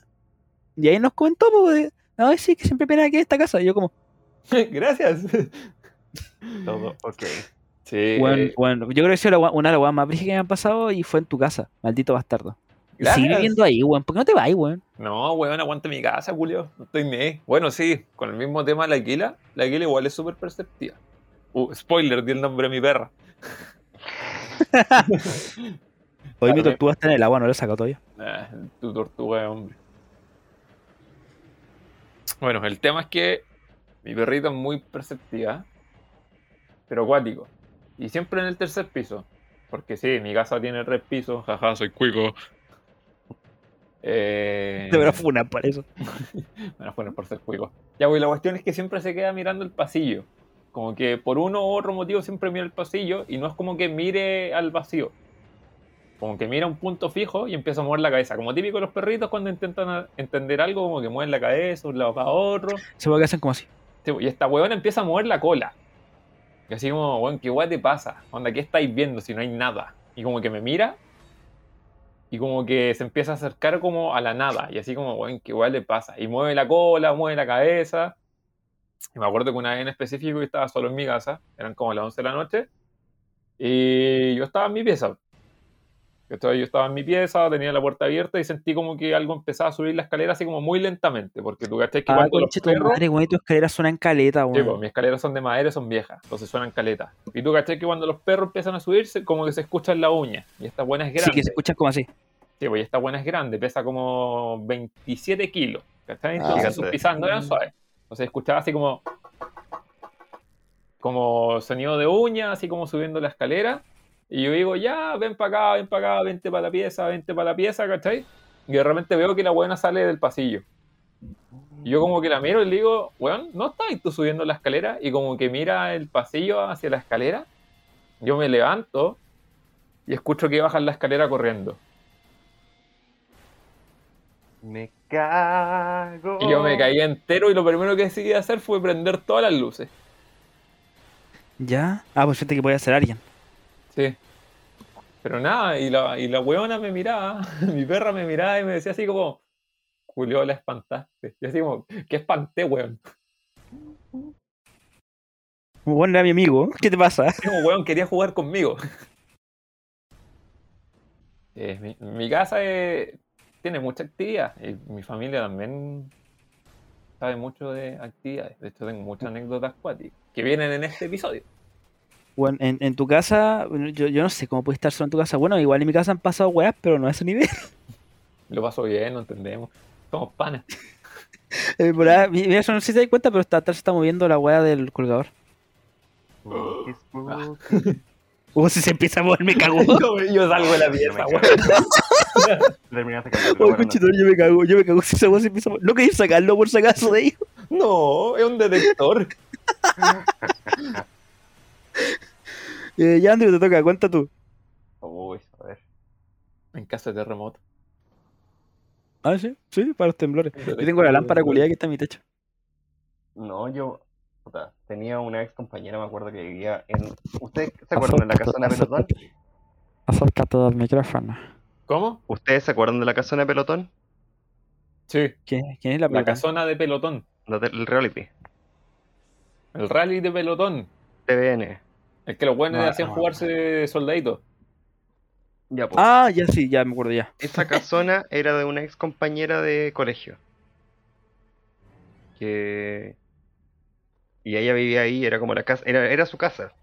Y ahí nos comentó, pues, de, ay, sí, que siempre pena que esta casa. Y yo como, Gracias. Todo, ok. Sí. bueno, eh, bueno, yo creo que ha sido la gua- una de las weas más brígidas que me han pasado y fue en tu casa, maldito bastardo. Y Gracias. sigue viviendo ahí, weón, ¿por qué no te vas, weón? No, weón, aguante mi casa, Julio. No estoy ni ahí. Bueno, sí, con el mismo tema de la Aquila. La Aquila igual es súper perceptiva. Uh, spoiler, di el nombre de mi perra. Hoy mi tortuga está en el agua, no lo he sacado todavía. Ah, tu tortuga de hombre. Bueno, el tema es que mi perrita es muy perceptiva, pero acuático. Y siempre en el tercer piso. Porque sí, mi casa tiene tres pisos, jaja, soy cuico. Eh, Te a funar por eso. me van a poner por ser cuico. Ya, güey, la cuestión es que siempre se queda mirando el pasillo. Como que por uno u otro motivo siempre mira el pasillo y no es como que mire al vacío. Como que mira un punto fijo y empieza a mover la cabeza. Como típico de los perritos cuando intentan entender algo, como que mueven la cabeza de un lado para otro. Se puede que hacen como así. Sí, Y esta huevona empieza a mover la cola. Y así como, weón, ¿qué hueá te pasa? Onda, ¿qué estáis viendo si no hay nada? Y como que me mira y como que se empieza a acercar como a la nada. Y así como, weón, ¿qué hueá le pasa? Y mueve la cola, mueve la cabeza. Y me acuerdo que una vez en específico yo estaba solo en mi casa, eran como las 11 de la noche, y yo estaba en mi pieza. Yo estaba, yo estaba en mi pieza, tenía la puerta abierta y sentí como que algo empezaba a subir la escalera así como muy lentamente, porque tú cachai que Ah, cuando los perros... madre, weón, y tus escaleras suenan caleta, Sí, weón. pues, mis escaleras son de madera, son viejas, entonces suenan caletas. Y tú cachai que cuando los perros empiezan a subirse, como que se escuchan la uña. Y esta buena es sí, grande. que se escucha como así. Sí, pues y esta buena es grande, pesa como 27 kilos. ¿Cachai? Ah, Entonces gigante. sus pisadas no eran suaves. Entonces escuchaba así como. como sonido de uña, así como subiendo la escalera. Y yo digo, ya, ven para acá, ven para acá, vente para la pieza, vente para la pieza, ¿cachai? Y de repente veo que la buena sale del pasillo. Y yo como que la miro y le digo, weón, ¿no estás tú subiendo la escalera? Y como que mira el pasillo hacia la escalera. Yo me levanto y escucho que bajan la escalera corriendo. Me cago. Y yo me caí entero y lo primero que decidí hacer fue prender todas las luces. ¿Ya? Ah, pues fíjate que puede ser alguien. Sí. Pero nada, y la, y la weona me miraba, mi perra me miraba y me decía así como, Julio, la espantaste. Y así como, ¿qué espanté, weón? Bueno, era mi amigo. ¿Qué te pasa? Como, weón, quería jugar conmigo. Eh, mi, mi casa eh, tiene mucha actividad y mi familia también sabe mucho de actividades. De hecho, tengo muchas anécdotas acuáticas que vienen en este episodio. Bueno, en, en tu casa, yo, yo no sé cómo puede estar solo en tu casa. Bueno, igual en mi casa han pasado weas, pero no a ese nivel. Lo paso bien, lo entendemos. Somos panas. Eh, mira, yo no sé si te das cuenta, pero está, atrás se está moviendo la wea del colgador. Spooky, spooky. Uh, si se empieza a mover, me cago. yo, yo salgo de la pieza, weón. Terminaste Oh, bueno, conchetumare, yo me cago, yo me cago si esa se empieza a. No quería sacarlo por si acaso de ahí. No, es un detector. Eh, ya, Andrew, te toca, cuenta tú. Uy, a ver. En caso de terremoto. Ah, sí, sí, para los temblores. Yo tengo la lámpara culiada que está en mi techo. No, yo puta, tenía una ex compañera, me acuerdo que vivía en. ¿Ustedes se acuerdan de la casona de? Acércate al micrófono. ¿Cómo? ¿Ustedes se acuerdan de la casona de pelotón? Sí, ¿Quién, quién es la la pelota? casona de pelotón. La del reality. El rally de pelotón. TVN. El que los buenos No, hacían no, jugarse soldaditos. Ya, pues. Ah, ya sí, ya me acuerdo ya. Esa casona era de una ex compañera de colegio. Que. Y ella vivía ahí, era como la casa. Era, era su casa.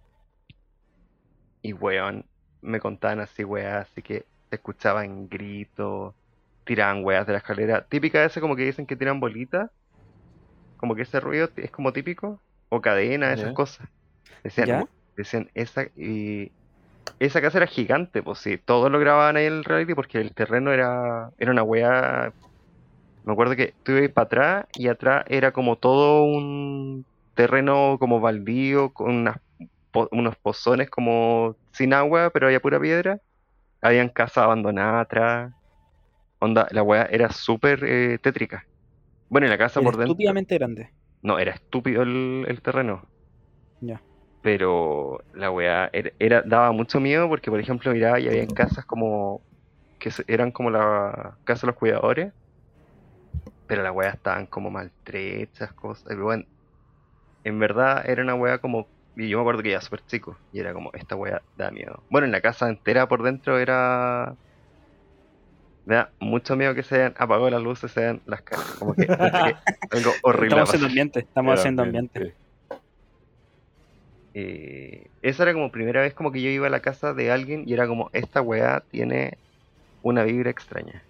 Y weón, me contaban así, weas, así que se escuchaban gritos, tiraban weas de la escalera. Típica de ese como que dicen que tiran bolitas. Como que ese ruido es como típico. O cadena, esas cosas. Decían, decían esa y esa casa era gigante, pues sí, todos lo grababan ahí en el reality porque el terreno era era una wea me acuerdo que tú ibas para atrás y atrás era como todo un terreno como baldío con unas unos pozones como sin agua, pero había pura piedra. Habían casas abandonadas atrás. Onda, la wea era súper eh, tétrica. Bueno, y la casa Era por dentro. estúpidamente grande. No, era estúpido el, el terreno. Ya. Pero la weá era, era- daba mucho miedo porque, por ejemplo, miraba y había casas como que eran como la casa de los cuidadores, pero las weas estaban como maltrechas, cosas. bueno, en verdad era una weá como. Y yo me acuerdo que era súper chico y era como, esta weá da miedo. Bueno, en la casa entera por dentro era. Me da mucho miedo que se hayan apagado las luces, se hayan las casas. Como que, algo horrible. Estamos haciendo ambiente, estamos haciendo ambiente. Eh, esa era como primera vez como que yo iba a la casa de alguien y era como, esta weá tiene una vibra extraña.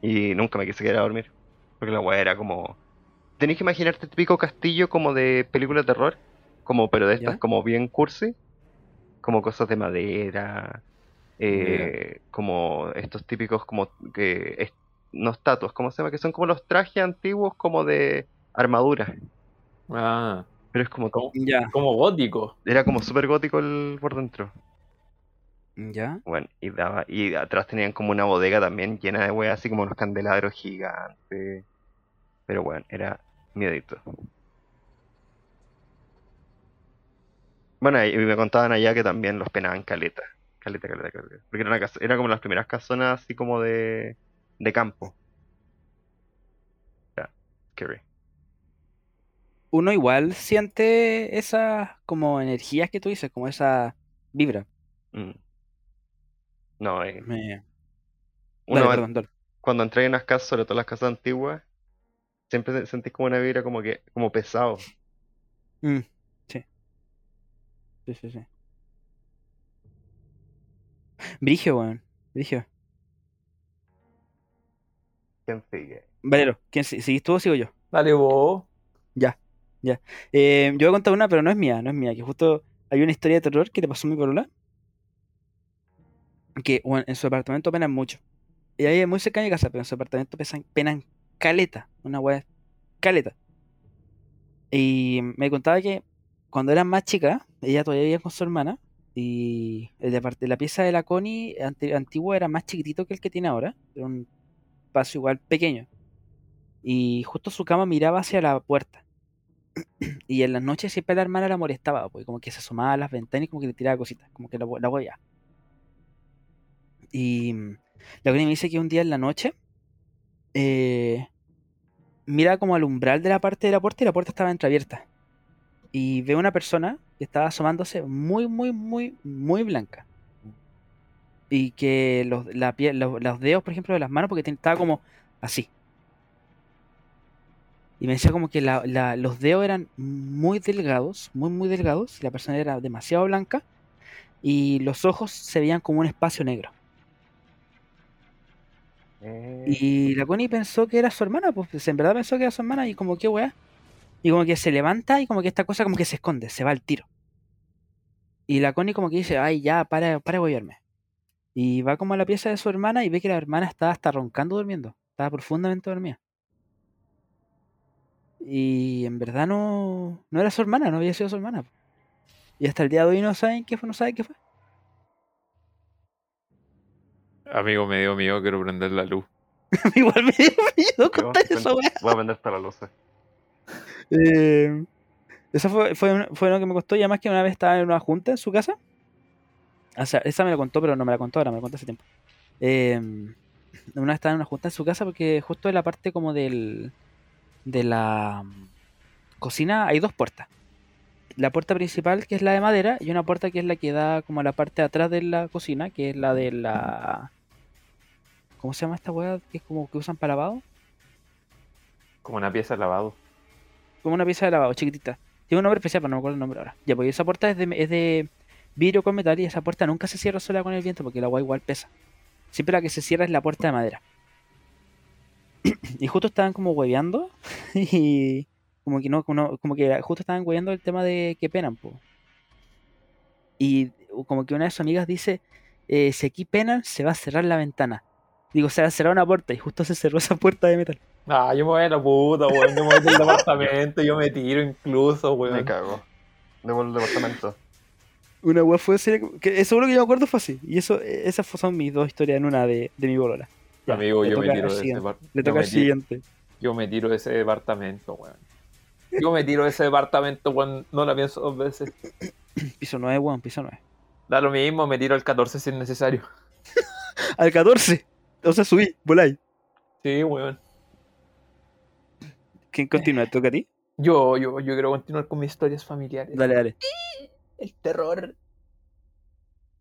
Y nunca me quise quedar a dormir. Porque la weá era como... Tenés que imaginarte el típico castillo como de película de terror. Como, pero de estas ¿Ya? como bien cursi. Como cosas de madera. eh, como estos típicos como que... es- no estatuas, ¿cómo se llama? Que son como los trajes antiguos como de armadura. Ah, Pero es como Ya, como gótico. Era como súper gótico el por dentro. ya. Bueno, y daba, y atrás tenían como una bodega también llena de weas, así como unos candelabros gigantes. Pero bueno, era miedito. Bueno, y me contaban allá que también los penaban caleta. Caleta, caleta, caleta. Porque era, una casa- era como las primeras casonas así como de, de campo. Ya, scary. Uno igual siente esas como energías que tú dices, como esa vibra. Mm. No, eh, Me... uno Dale, va- perdón, dale. cuando entré en las casas, sobre todo las casas antiguas, siempre se- sentís como una vibra como que, como pesado. Mm, sí. Sí, sí, sí. Brigio, weón. Brigio. ¿Quién sigue? Valero, ¿quién si- sigues tú o sigo yo? Dale vos. Ya. Eh, yo voy a contar una, pero no es mía, no es mía. Que justo hay una historia de terror que le pasó a mi polola. Que bueno, en su apartamento penan mucho. Y ahí es muy cerca de mi casa, pero en su apartamento pesan, penan caleta. Una weá caleta. Y me contaba que cuando eran más chicas, ella todavía vivía con su hermana. Y el de la pieza de la Connie antigua era más chiquitito que el que tiene ahora. Era un espacio igual pequeño. Y justo su cama miraba hacia la puerta. Y en las noches siempre la hermana la molestaba, pues como que se asomaba a las ventanas y como que le tiraba cositas, como que la, la hueveaba. Y la Connie me dice que un día en la noche eh, mira como al umbral de la parte de la puerta y la puerta estaba entreabierta. Y ve una persona que estaba asomándose muy, muy, muy, muy blanca. Y que los, dedos, por ejemplo, de las manos, porque estaba como así. Y me decía como que los dedos eran muy delgados, muy, muy delgados. Y la persona era demasiado blanca. Y los ojos se veían como un espacio negro. Eh, Y la Connie pensó que era su hermana, pues en verdad pensó que era su hermana y como que weá. Y como que se levanta y como que esta cosa como que se esconde, se va al tiro. Y la Connie como que dice, ay ya, para, para huevearme". Y va como a la pieza de su hermana y ve que la hermana estaba hasta roncando durmiendo. Estaba profundamente dormida. Y en verdad no, no era su hermana, no había sido su hermana. Y hasta el día de hoy no saben qué fue, no saben qué fue. Amigo, me dio miedo, quiero prender la luz. Igual me dio miedo yo contar esa weá. voy a vender hasta la luz. Eh, esa fue, fue, un- fue lo que me costó. Y además que una vez estaba en una junta en su casa. O sea, esa me la contó, pero no me la contó ahora, me la contó hace tiempo. Eh, una vez estaba en una junta en su casa porque justo en la parte como del de la mm, cocina hay dos puertas. La puerta principal que es la de madera y una puerta que es la que da como a la parte de atrás de la cocina, que es la de la... ¿Cómo se llama esta weá? Que es como que usan para lavado. Como una pieza de lavado. como una pieza de lavado chiquitita. Tiene un nombre especial, pero no me acuerdo el nombre ahora. Ya, pues esa puerta es de, es de vidrio con metal y esa puerta nunca se cierra sola con el viento porque el agua igual pesa. Siempre la que se cierra es la puerta de madera. y justo estaban como hueveando y como que no, como, como que justo estaban hueveando el tema de que penan, po. Y como que una de sus amigas dice, eh, si aquí penan, se va a cerrar la ventana. Digo, se va a cerrar una puerta y justo se cerró esa puerta de metal. Ah, yo me voy a la puta, weón. Yo me voy del departamento, yo me tiro incluso, Me weón. cago. Debo el departamento. Una weá fue seria, que seguro que yo me acuerdo fue así. Y eso, esas son mis dos historias en una de, de mi bolola. Ya, Amigo, yo me tiro de ese siguiente. depar- Le yo toca me al tiro- siguiente. Yo me tiro de ese departamento, weón. Yo me tiro de ese departamento, weón. No la pienso dos veces. Piso 9, weón, piso 9. Da lo mismo, me tiro al 14 si es necesario. Al 14. O sea, subí, voláis. Sí, weón. ¿Quién continúa? ¿Te toca a ti? Yo, yo, yo quiero continuar con mis historias familiares. Dale, dale. El terror.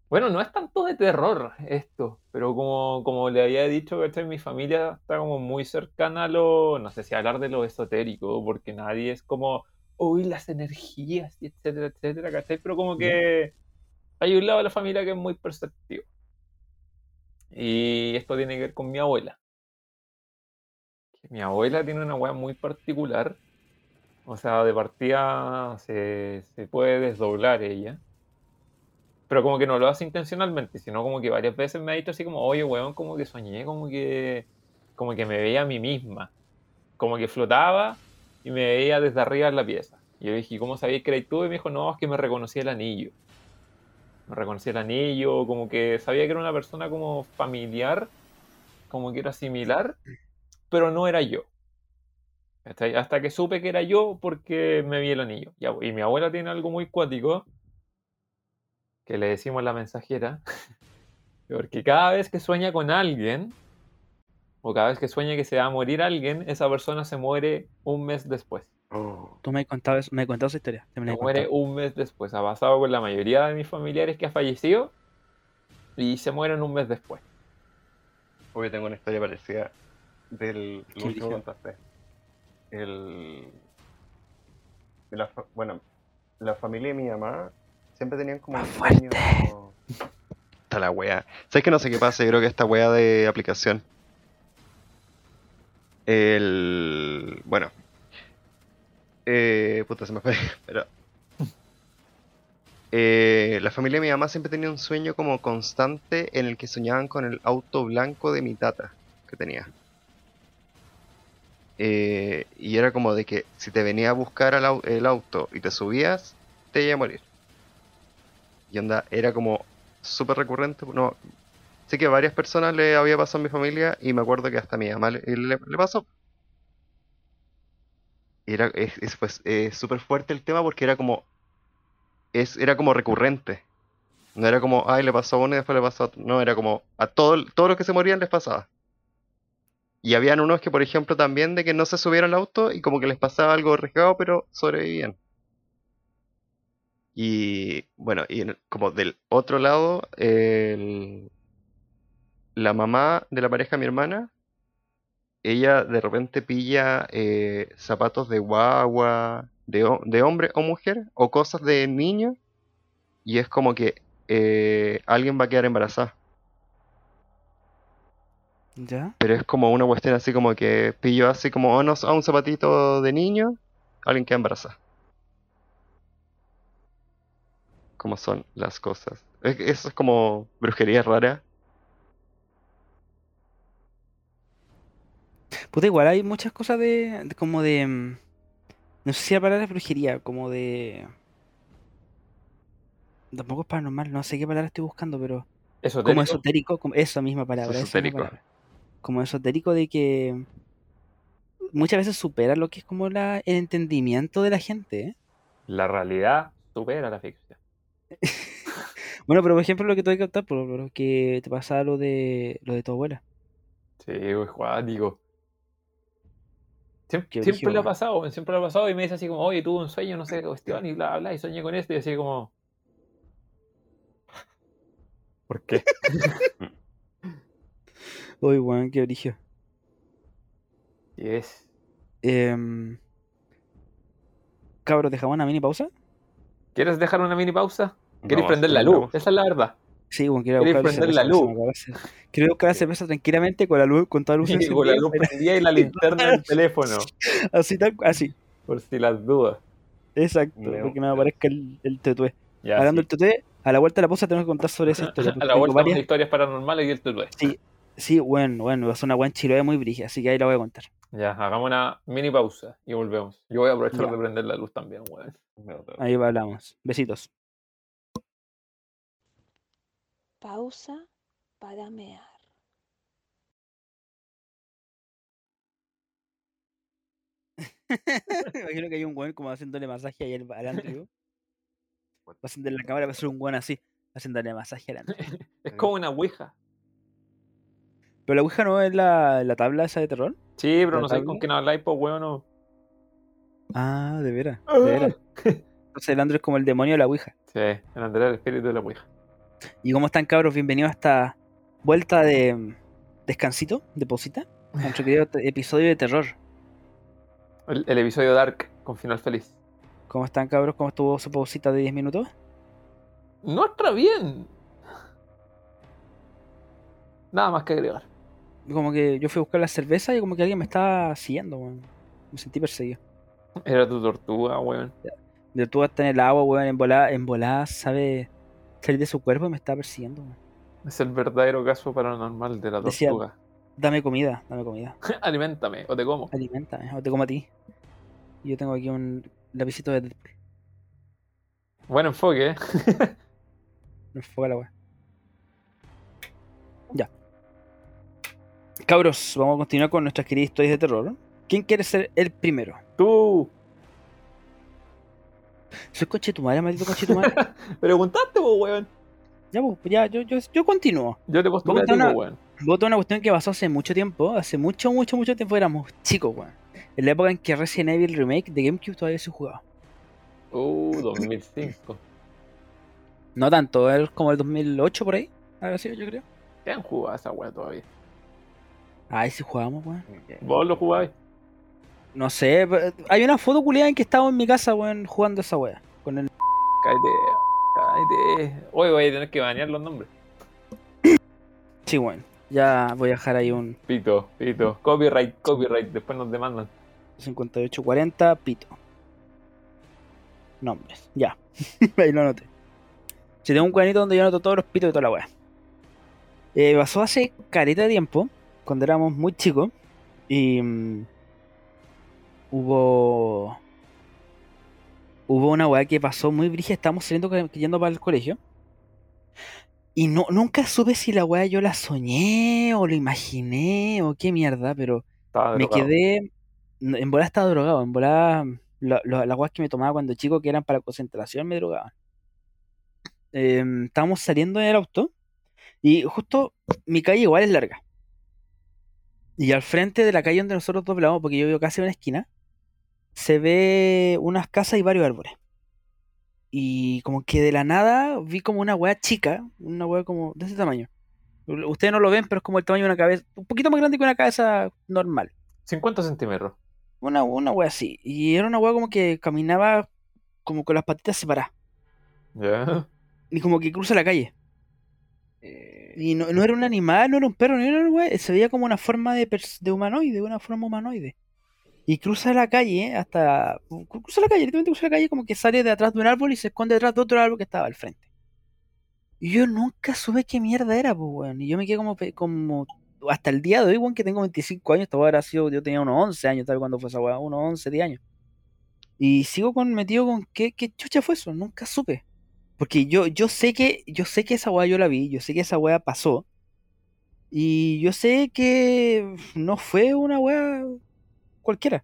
Bueno, no es tanto de terror esto, pero como, como le había dicho, ¿cachai? Mi familia está como muy cercana a lo, no sé si hablar de lo esotérico, porque nadie es como, uy, las energías, y etcétera, etcétera, ¿cachai? Pero como que hay un lado de la familia que es muy perceptivo. Y esto tiene que ver con mi abuela. Mi abuela tiene una weá muy particular. O sea, de partida se, puede desdoblar ella. Pero como que no lo hace intencionalmente, sino como que varias veces me ha dicho así como, oye, weón, como que soñé, como que, como que me veía a mí misma. Como que flotaba y me veía desde arriba en la pieza. Y yo dije, ¿cómo sabías que eras tú? Y me dijo, no, es que me reconocía el anillo. Me reconocía el anillo, como que sabía que era una persona como familiar, como que era similar, pero no era yo. Hasta que supe que era yo porque me vi el anillo. Ya, Y mi abuela tiene algo muy cuático que le decimos la mensajera, porque cada vez que sueña con alguien, o cada vez que sueña que se va a morir alguien, esa persona se muere un mes después. Oh, Tú me has contado, eso, me has contado esa historia. me muere un mes después. Ha pasado con la mayoría de mis familiares que ha fallecido y se mueren un mes después. Hoy tengo una historia parecida del lo último que contaste. El, de la fa- bueno, la familia de mi mamá siempre tenían como Más un fuerte. pequeño- Está la wea. ¿Sabes que no sé qué pasa? Yo creo que esta wea de aplicación. El. Bueno. Eh, puta, se me fue. Pero. Eh, la familia de mi mamá siempre tenía un sueño como constante en el que soñaban con el auto blanco de mi tata que tenía. Eh, y era como de que si te venía a buscar al el auto y te subías, te iba a morir. Y onda, era como súper recurrente. No, sé que a varias personas le había pasado a mi familia y me acuerdo que hasta a mi mamá le, le- le pasó. Era, es, es, pues, fuerte el tema porque era como, es, era como recurrente. No era como, ay, le pasó a uno y después le pasó a otro. No, era como, a todo, todos los que se morían les pasaba. Y habían unos que, por ejemplo, también de que no se subieron al auto y como que les pasaba algo arriesgado, pero sobrevivían. Y bueno, y como del otro lado, el- la mamá de la pareja de mi hermana, ella de repente pilla eh, zapatos de guagua, de, de hombre o mujer, o cosas de niño, y es como que eh, alguien va a quedar embarazada. ¿Ya? Pero es como una cuestión así como que pillo así como oh, no, a un zapatito de niño, alguien queda embarazada. Como son las cosas. Eso es como brujería rara. Puta, igual hay muchas cosas de, de- como de... mm, No sé si la palabra es brujería, como de... Tampoco es paranormal, no sé qué palabra estoy buscando, pero... Eso Como esotérico, como esa misma palabra, esa misma Esotérico. palabra. Como esotérico de que muchas veces supera lo que es como la, el entendimiento de la gente, ¿eh? La realidad supera la ficción. Bueno, pero por ejemplo lo que te voy a contar, por, por que te pasaba lo de lo de tu abuela. Sí, güey, Juan, digo. Siempre, siempre le ha pasado, siempre le ha pasado y me dice así como, oye, tuve un sueño, no sé qué cuestión, y bla, bla, y soñé con esto, y así como... ¿Por qué? Uy, weón, qué brillo. Y es... Eh, cabros, ¿dejamos una mini pausa? ¿Quieres dejar una mini pausa? ¿Quieres No, prender la luz? Esa es la verdad. Sí, bueno, quiero ¿Quieres buscar prender la se luz? ce- Quiero buscar la cerveza tranquilamente con la luz, con toda la luz Y con la luz prendida y la linterna del teléfono, así tal, así. por si las dudas. Exacto, porque no aparezca el, el tetué. Ya, Hablando sí. del tetué, a la vuelta de la pausa tenemos que contar sobre esa historia. A la vuelta varias- de historias paranormales y el tutué. Sí, sí, bueno, bueno, va a ser una buena chiloe muy brígida, así que ahí la voy a contar. Ya, hagamos una mini pausa y volvemos. Yo voy a aprovechar Ya. de prender la luz también, weón. Ahí hablamos. Besitos. Pausa para mear. Me imagino que hay un weón como haciéndole masaje ahí al, al Andrew. Va a encender la cámara, va a ser un weón así, haciéndole masaje al Andrew. Es como una ouija. Pero la Ouija no es la, la tabla esa de terror. Sí, pero ¿La no sé con quién habláis, pues, weón. No. Ah, de veras. De veras. Entonces el Andrew es como el demonio de la Ouija. Sí, el Andrés el espíritu de la ouija. ¿Y cómo están cabros? Bienvenidos a esta vuelta de mm, descansito, de pausita. a Nuestro querido episodio de terror. El, el episodio Dark con final feliz. ¿Cómo están cabros? ¿Cómo estuvo su pausita de 10 minutos? No está bien. Nada más que agregar. Como que yo fui a buscar la cerveza y como que alguien me estaba siguiendo, weón. Me sentí perseguido. Era tu tortuga, weón. Tú hasta en el agua, weón, en volada, en volada, sabe salir de su cuerpo y me estaba persiguiendo. Es el verdadero caso paranormal de la Decía- tortuga. Dame comida, dame comida. Aliméntame o te como. Aliméntame, o te como a ti. Yo tengo aquí un lapicito de Deadpool. Buen enfoque, ¿eh? Enfoca la weá. Ya. Cabros, vamos a continuar con nuestras queridas historias de terror. ¿Quién quiere ser el primero? Tú. Soy coche tu madre, maldito coche tu madre. Preguntaste, pues, weón. ya, pues, ya, yo, yo, yo continúo. Yo te postulé a a una- weón. A tomar una cuestión que pasó hace mucho tiempo, hace mucho, mucho, mucho tiempo éramos chicos, weón. En la época en que Resident Evil Remake de GameCube todavía se jugaba. Uh, 2005. No tanto, es como el 2008 por ahí. Ahora sí, yo creo. ¿Qué han jugado esa weá todavía? Ay, sí jugábamos, weón. ¿Vos lo jugabais? No sé, hay una foto culiada en que estaba en mi casa, weón, jugando esa wea. Con el... Cállate. Cállate. Hoy voy a tener que banear los nombres. Sí, weón. Ya voy a dejar ahí un Pito, pito. Copyright, copyright. Después nos demandan. 5840 pito. nombres. Ya. Ahí lo anoté. Si tengo un cuadernito donde yo anoto todos los pitos de toda la weá. Eh, pasó hace careta de tiempo, cuando éramos muy chicos, y mm, hubo hubo una weá que pasó muy brígida, estábamos saliendo yendo para el colegio. Y no, nunca supe si la weá yo la soñé o lo imaginé o qué mierda, pero Estaba me drogado. quedé. En volada estaba drogado, en volada. la- la- Las weas que me tomaba cuando chico, que eran para concentración, me drogaban. Em, estábamos saliendo en el auto y justo mi calle igual es larga. Y al frente de la calle donde nosotros doblamos, porque yo vivo casi en una esquina, se ve unas casas y varios árboles. Y como que de la nada vi como una wea chica, una wea como de ese tamaño. Ustedes no lo ven, pero es como el tamaño de una cabeza, un poquito más grande que una cabeza normal. 50 centímetros. Una, una wea así. Y era una wea como que caminaba como con las patitas separadas. Ya. Y como que cruza la calle. Eh, Y no, no era un animal, no era un perro, no era una wea. Se veía como una forma de, de humanoide, una forma humanoide. Y cruza la calle hasta. cru- Cruza la calle, literalmente cruza la calle como que sale de atrás de un árbol y se esconde detrás de otro árbol que estaba al frente. Y yo nunca supe qué mierda era, pues, weón. Y yo me quedé como, como. Hasta el día de hoy, weón, que tengo 25 años, esta habrá sido. Yo tenía unos 11 años, tal cuando fue esa weá, unos 11, 10 años. Y sigo con, metido con qué, qué chucha fue eso, nunca supe. Porque yo, yo sé que, yo sé que esa weá yo la vi, yo sé que esa weá pasó. Y yo sé que no fue una weá cualquiera.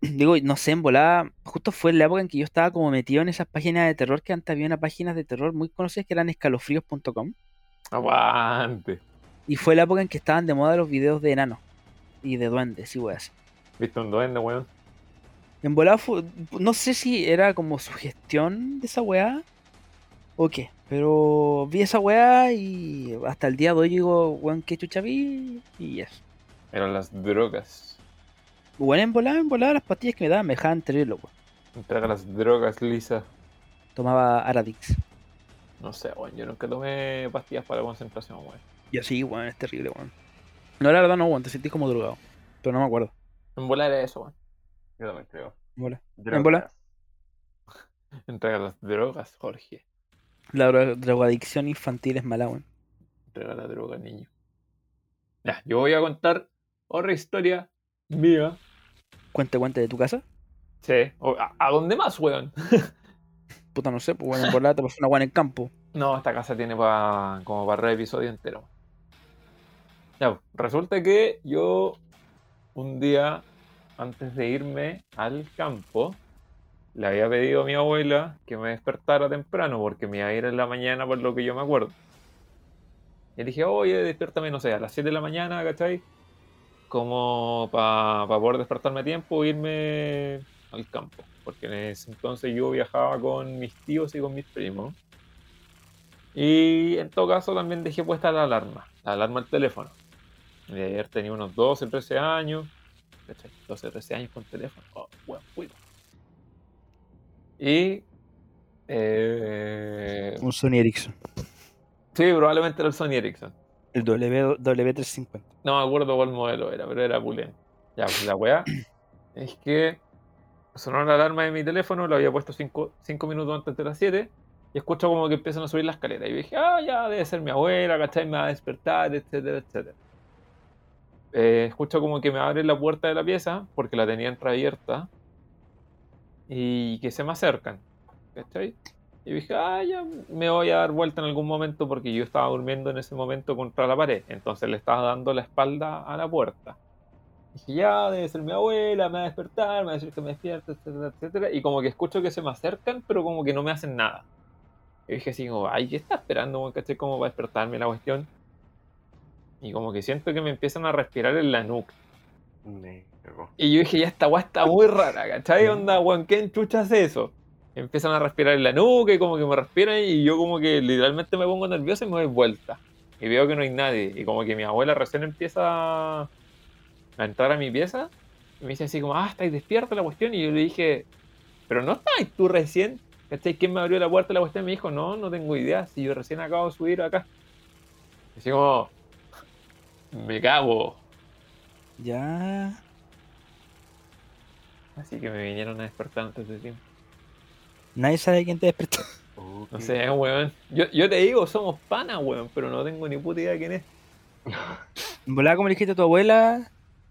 Digo, no sé, en volada, justo fue la época en que yo estaba como metido en esas páginas de terror, que antes había unas páginas de terror muy conocidas que eran escalofríos.com. Aguante. Y fue la época en que estaban de moda los videos de enanos y de duendes y weas. ¿Viste un duende, weón? En volada fu- no sé si era como sugestión de esa weá o qué, pero vi esa weá y hasta el día de hoy digo, weón, qué chucha vi y eso. Eran las drogas. Bueno, en volada, en volada las pastillas que me daban me dejaban terrible, weón. Entrega las drogas, Lisa. Tomaba Aradix. No sé, weón. Yo nunca tomé pastillas para concentración, weón. Yo sí, weón, es terrible, weón. No, la verdad no, weón, te sentís como drogado. Pero no me acuerdo. En volar era eso, weón. yo también creo. En bola. Drogas. bola? Entrega las drogas, Jorge. La dro- drogadicción infantil es mala, weón. Entrega la droga, niño. Ya, yo voy a contar otra historia mía. Cuente, cuente de tu casa. Sí. ¿A, a dónde más, weón? Puta, no sé, pues bueno, en volada te pasó una weá en el campo. No, esta casa tiene pa, como para tres episodios enteros. Ya, pues, resulta que yo un día, antes de irme al campo, le había pedido a mi abuela que me despertara temprano porque me iba a ir en la mañana por lo que yo me acuerdo. Y le dije, oye, despiértame, no sé, a las 7 de la mañana, ¿cachai? Como para poder despertarme a tiempo e irme al campo. Porque en ese entonces yo viajaba con mis tíos y con mis primos. Y en todo caso también dejé puesta la alarma, la alarma del teléfono. De ayer tenía unos 12, 13 años. ¿cachai? 12, 13 años con teléfono. Oh, buen juego. Y... eh, Un Sony Ericsson. sí, probablemente era el Sony Ericsson. El w, W350. No me acuerdo cuál modelo era, pero era pulento. Ya, pues la weá es que sonó la alarma de mi teléfono, lo había puesto 5 minutos antes de las 7 y escucho como que empiezan a subir la escalera. Y yo dije, ah, ya debe ser mi abuela, ¿cachai? Me va a despertar, etcétera, etcétera. Eh, escucho como que me abre la puerta de la pieza porque la tenía entreabierta y que se me acercan, ¿cachai? Y dije, ah, ya me voy a dar vuelta en algún momento porque yo estaba durmiendo en ese momento contra la pared. Entonces le estaba dando la espalda a la puerta. Dije, ya, debe ser mi abuela, me va a despertar, me va a decir que me despierte, etcétera, etcétera. Y como que escucho que se me acercan, pero como que no me hacen nada. Y dije así como, ay, ¿qué está esperando? weón? ¿Cachai? Como va a despertarme la cuestión. Y como que siento que me empiezan a respirar en la nuca. Y yo dije, ya esta weá está muy rara, ¿cachai? Onda, weón, ¿qué chucha hace eso? Empiezan a respirar en la nuca y como que me respiran y yo como que literalmente me pongo nervioso y me doy vuelta. Y veo que no hay nadie. Y como que mi abuela recién empieza a entrar a mi pieza y me dice así como, ah, estáis despierta la cuestión. Y yo le dije, pero no estáis tú recién. ¿Cachai? ¿Quién me abrió la puerta de la cuestión? Me dijo, no, no tengo idea. Si yo recién acabo de subir acá. Y así como, me cago. Ya. Así que me vinieron a despertar antes de tiempo. Nadie sabe quién te despertó. Oh, No sé, weón. Yo, yo te digo, somos panas, weón, pero no tengo ni puta idea quién es. En volada, como le dijiste a tu abuela,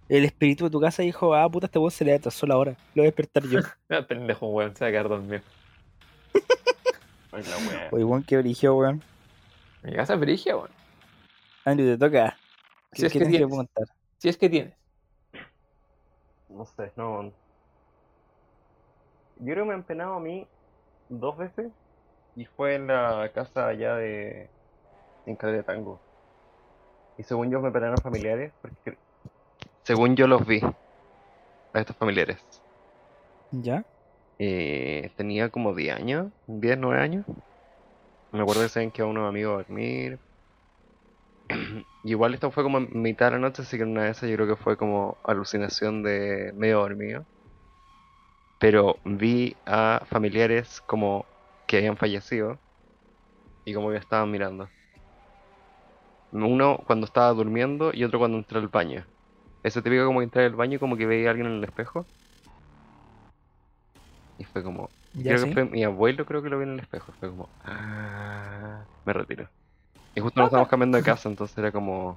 el espíritu de tu casa dijo, ah, puta, este weón se le atrasó la hora. Lo voy a despertar yo. Ah, pendejo, weón, se va a quedar dormido. Ay, la wea. Oye, weón, qué origen, weón. Mi casa es brigia, weón. Andrew, te toca. Si ¿Qué, es qué que tienes que tienes. contar? Si es que tienes. No sé, no. Yo creo que me han penado a mí dos veces y fue en la casa allá de en de Tango. Y según yo me penaron familiares porque según yo los vi a estos familiares. ¿Ya? Eh, tenía como 10 años, 10, 9 años. Me acuerdo que se habían quedado unos amigos a dormir. Igual esto fue como en mitad de la noche, así que una de esas yo creo que fue como alucinación de medio dormido. Pero vi a familiares como que habían fallecido y como que estaban mirando. Uno cuando estaba durmiendo y otro cuando entré al baño. Ese típico como que entré al baño y como que veía a alguien en el espejo. Y fue como, ¿Ya creo sí? que fue mi abuelo, creo que lo vi en el espejo. Fue como, ah, me retiro. Y justo nos estamos cambiando de casa, entonces era como,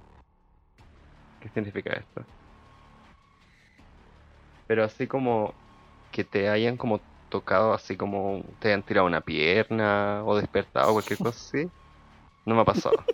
¿qué significa esto? Pero así como que te hayan como tocado, así como te hayan tirado una pierna o despertado, cualquier cosa así, no me ha pasado.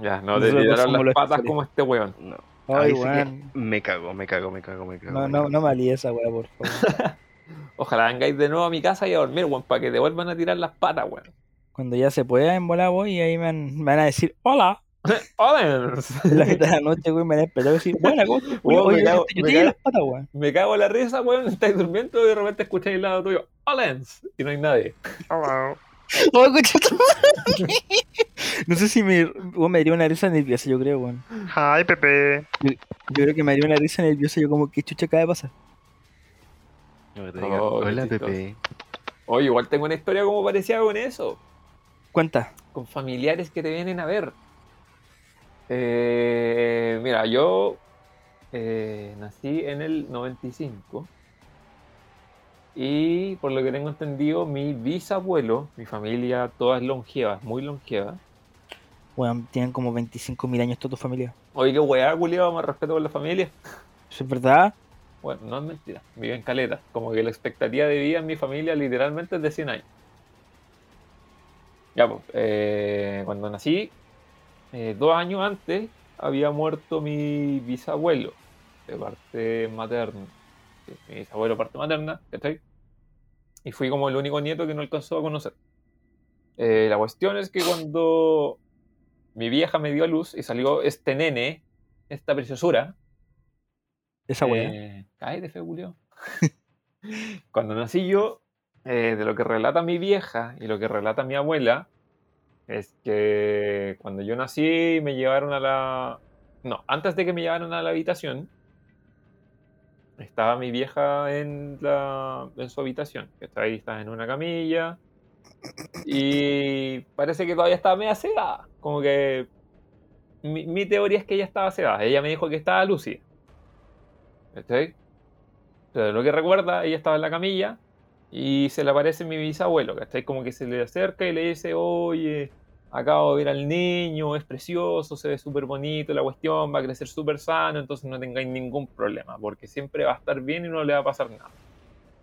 Ya, no te tiraron somos las patas como este weón. No. Ay, sí me cago, me cago, me cago, me cago. No, me no, cago. no me esa weá, por favor. Ojalá vengáis de nuevo a mi casa y a dormir, weón, para que te vuelvan a tirar las patas, weón. Cuando ya se pueda en bola voy y ahí me van, me van a decir, hola. En la mitad de la noche, güey, me despertar y bueno, ¿cómo estás, Weón, Oye, me yo cago- te- las patas. Me en la risa, weón, estáis durmiendo y de repente escucháis al lado tuyo, ¡Olens! Y no hay nadie. Oh, madre. No sé si me, weón, me daría una risa nerviosa, yo creo, weón. Hi, Pepe. Yo creo que me daría una risa nerviosa, yo como, ¿qué chucha acaba de pasar? No, te Oh, Hola. Pepe. Oye, igual tengo una historia como parecida con eso. Cuenta. Con familiares que te vienen a ver. Eh, mira, yo eh, nací en el 95. Y por lo que tengo entendido, mi bisabuelo, mi familia toda es longeva, muy longeva. Weón, tienen como 25.000 años toda tu familia. Oye, qué weá, culiado, más respeto por la familia. ¿Eso es verdad? Bueno, no es mentira, vivo en caleta. Como que la expectativa de vida en mi familia literalmente es de 100 años. Ya, pues, eh, cuando nací, eh, dos años antes, había muerto mi bisabuelo, de parte materna. Sí, Mi bisabuelo, parte materna, ¿cachai? Y fui como el único nieto que no alcanzó a conocer. Eh, la cuestión es que cuando mi vieja me dio a luz y salió este nene, esta preciosura, Esa weá. eh, cállate, fe, Julio. Cuando nací yo, eh, de lo que relata mi vieja y lo que relata mi abuela, es que cuando yo nací me llevaron a la... No, antes de que me llevaran a la habitación, estaba mi vieja en, la, en su habitación, que estaba ahí, estaba en una camilla, y parece que todavía estaba media sedada, como que... Mi, mi teoría es que ella estaba sedada, ella me dijo que estaba lúcida. ¿Cachai? Pero lo que recuerda, ella estaba en la camilla y se le aparece mi bisabuelo, ¿cachai? Como que se le acerca y le dice, oye, acabo de ver al niño, es precioso, se ve súper bonito, la cuestión va a crecer súper sano, entonces no tengáis ningún problema, porque siempre va a estar bien y no le va a pasar nada.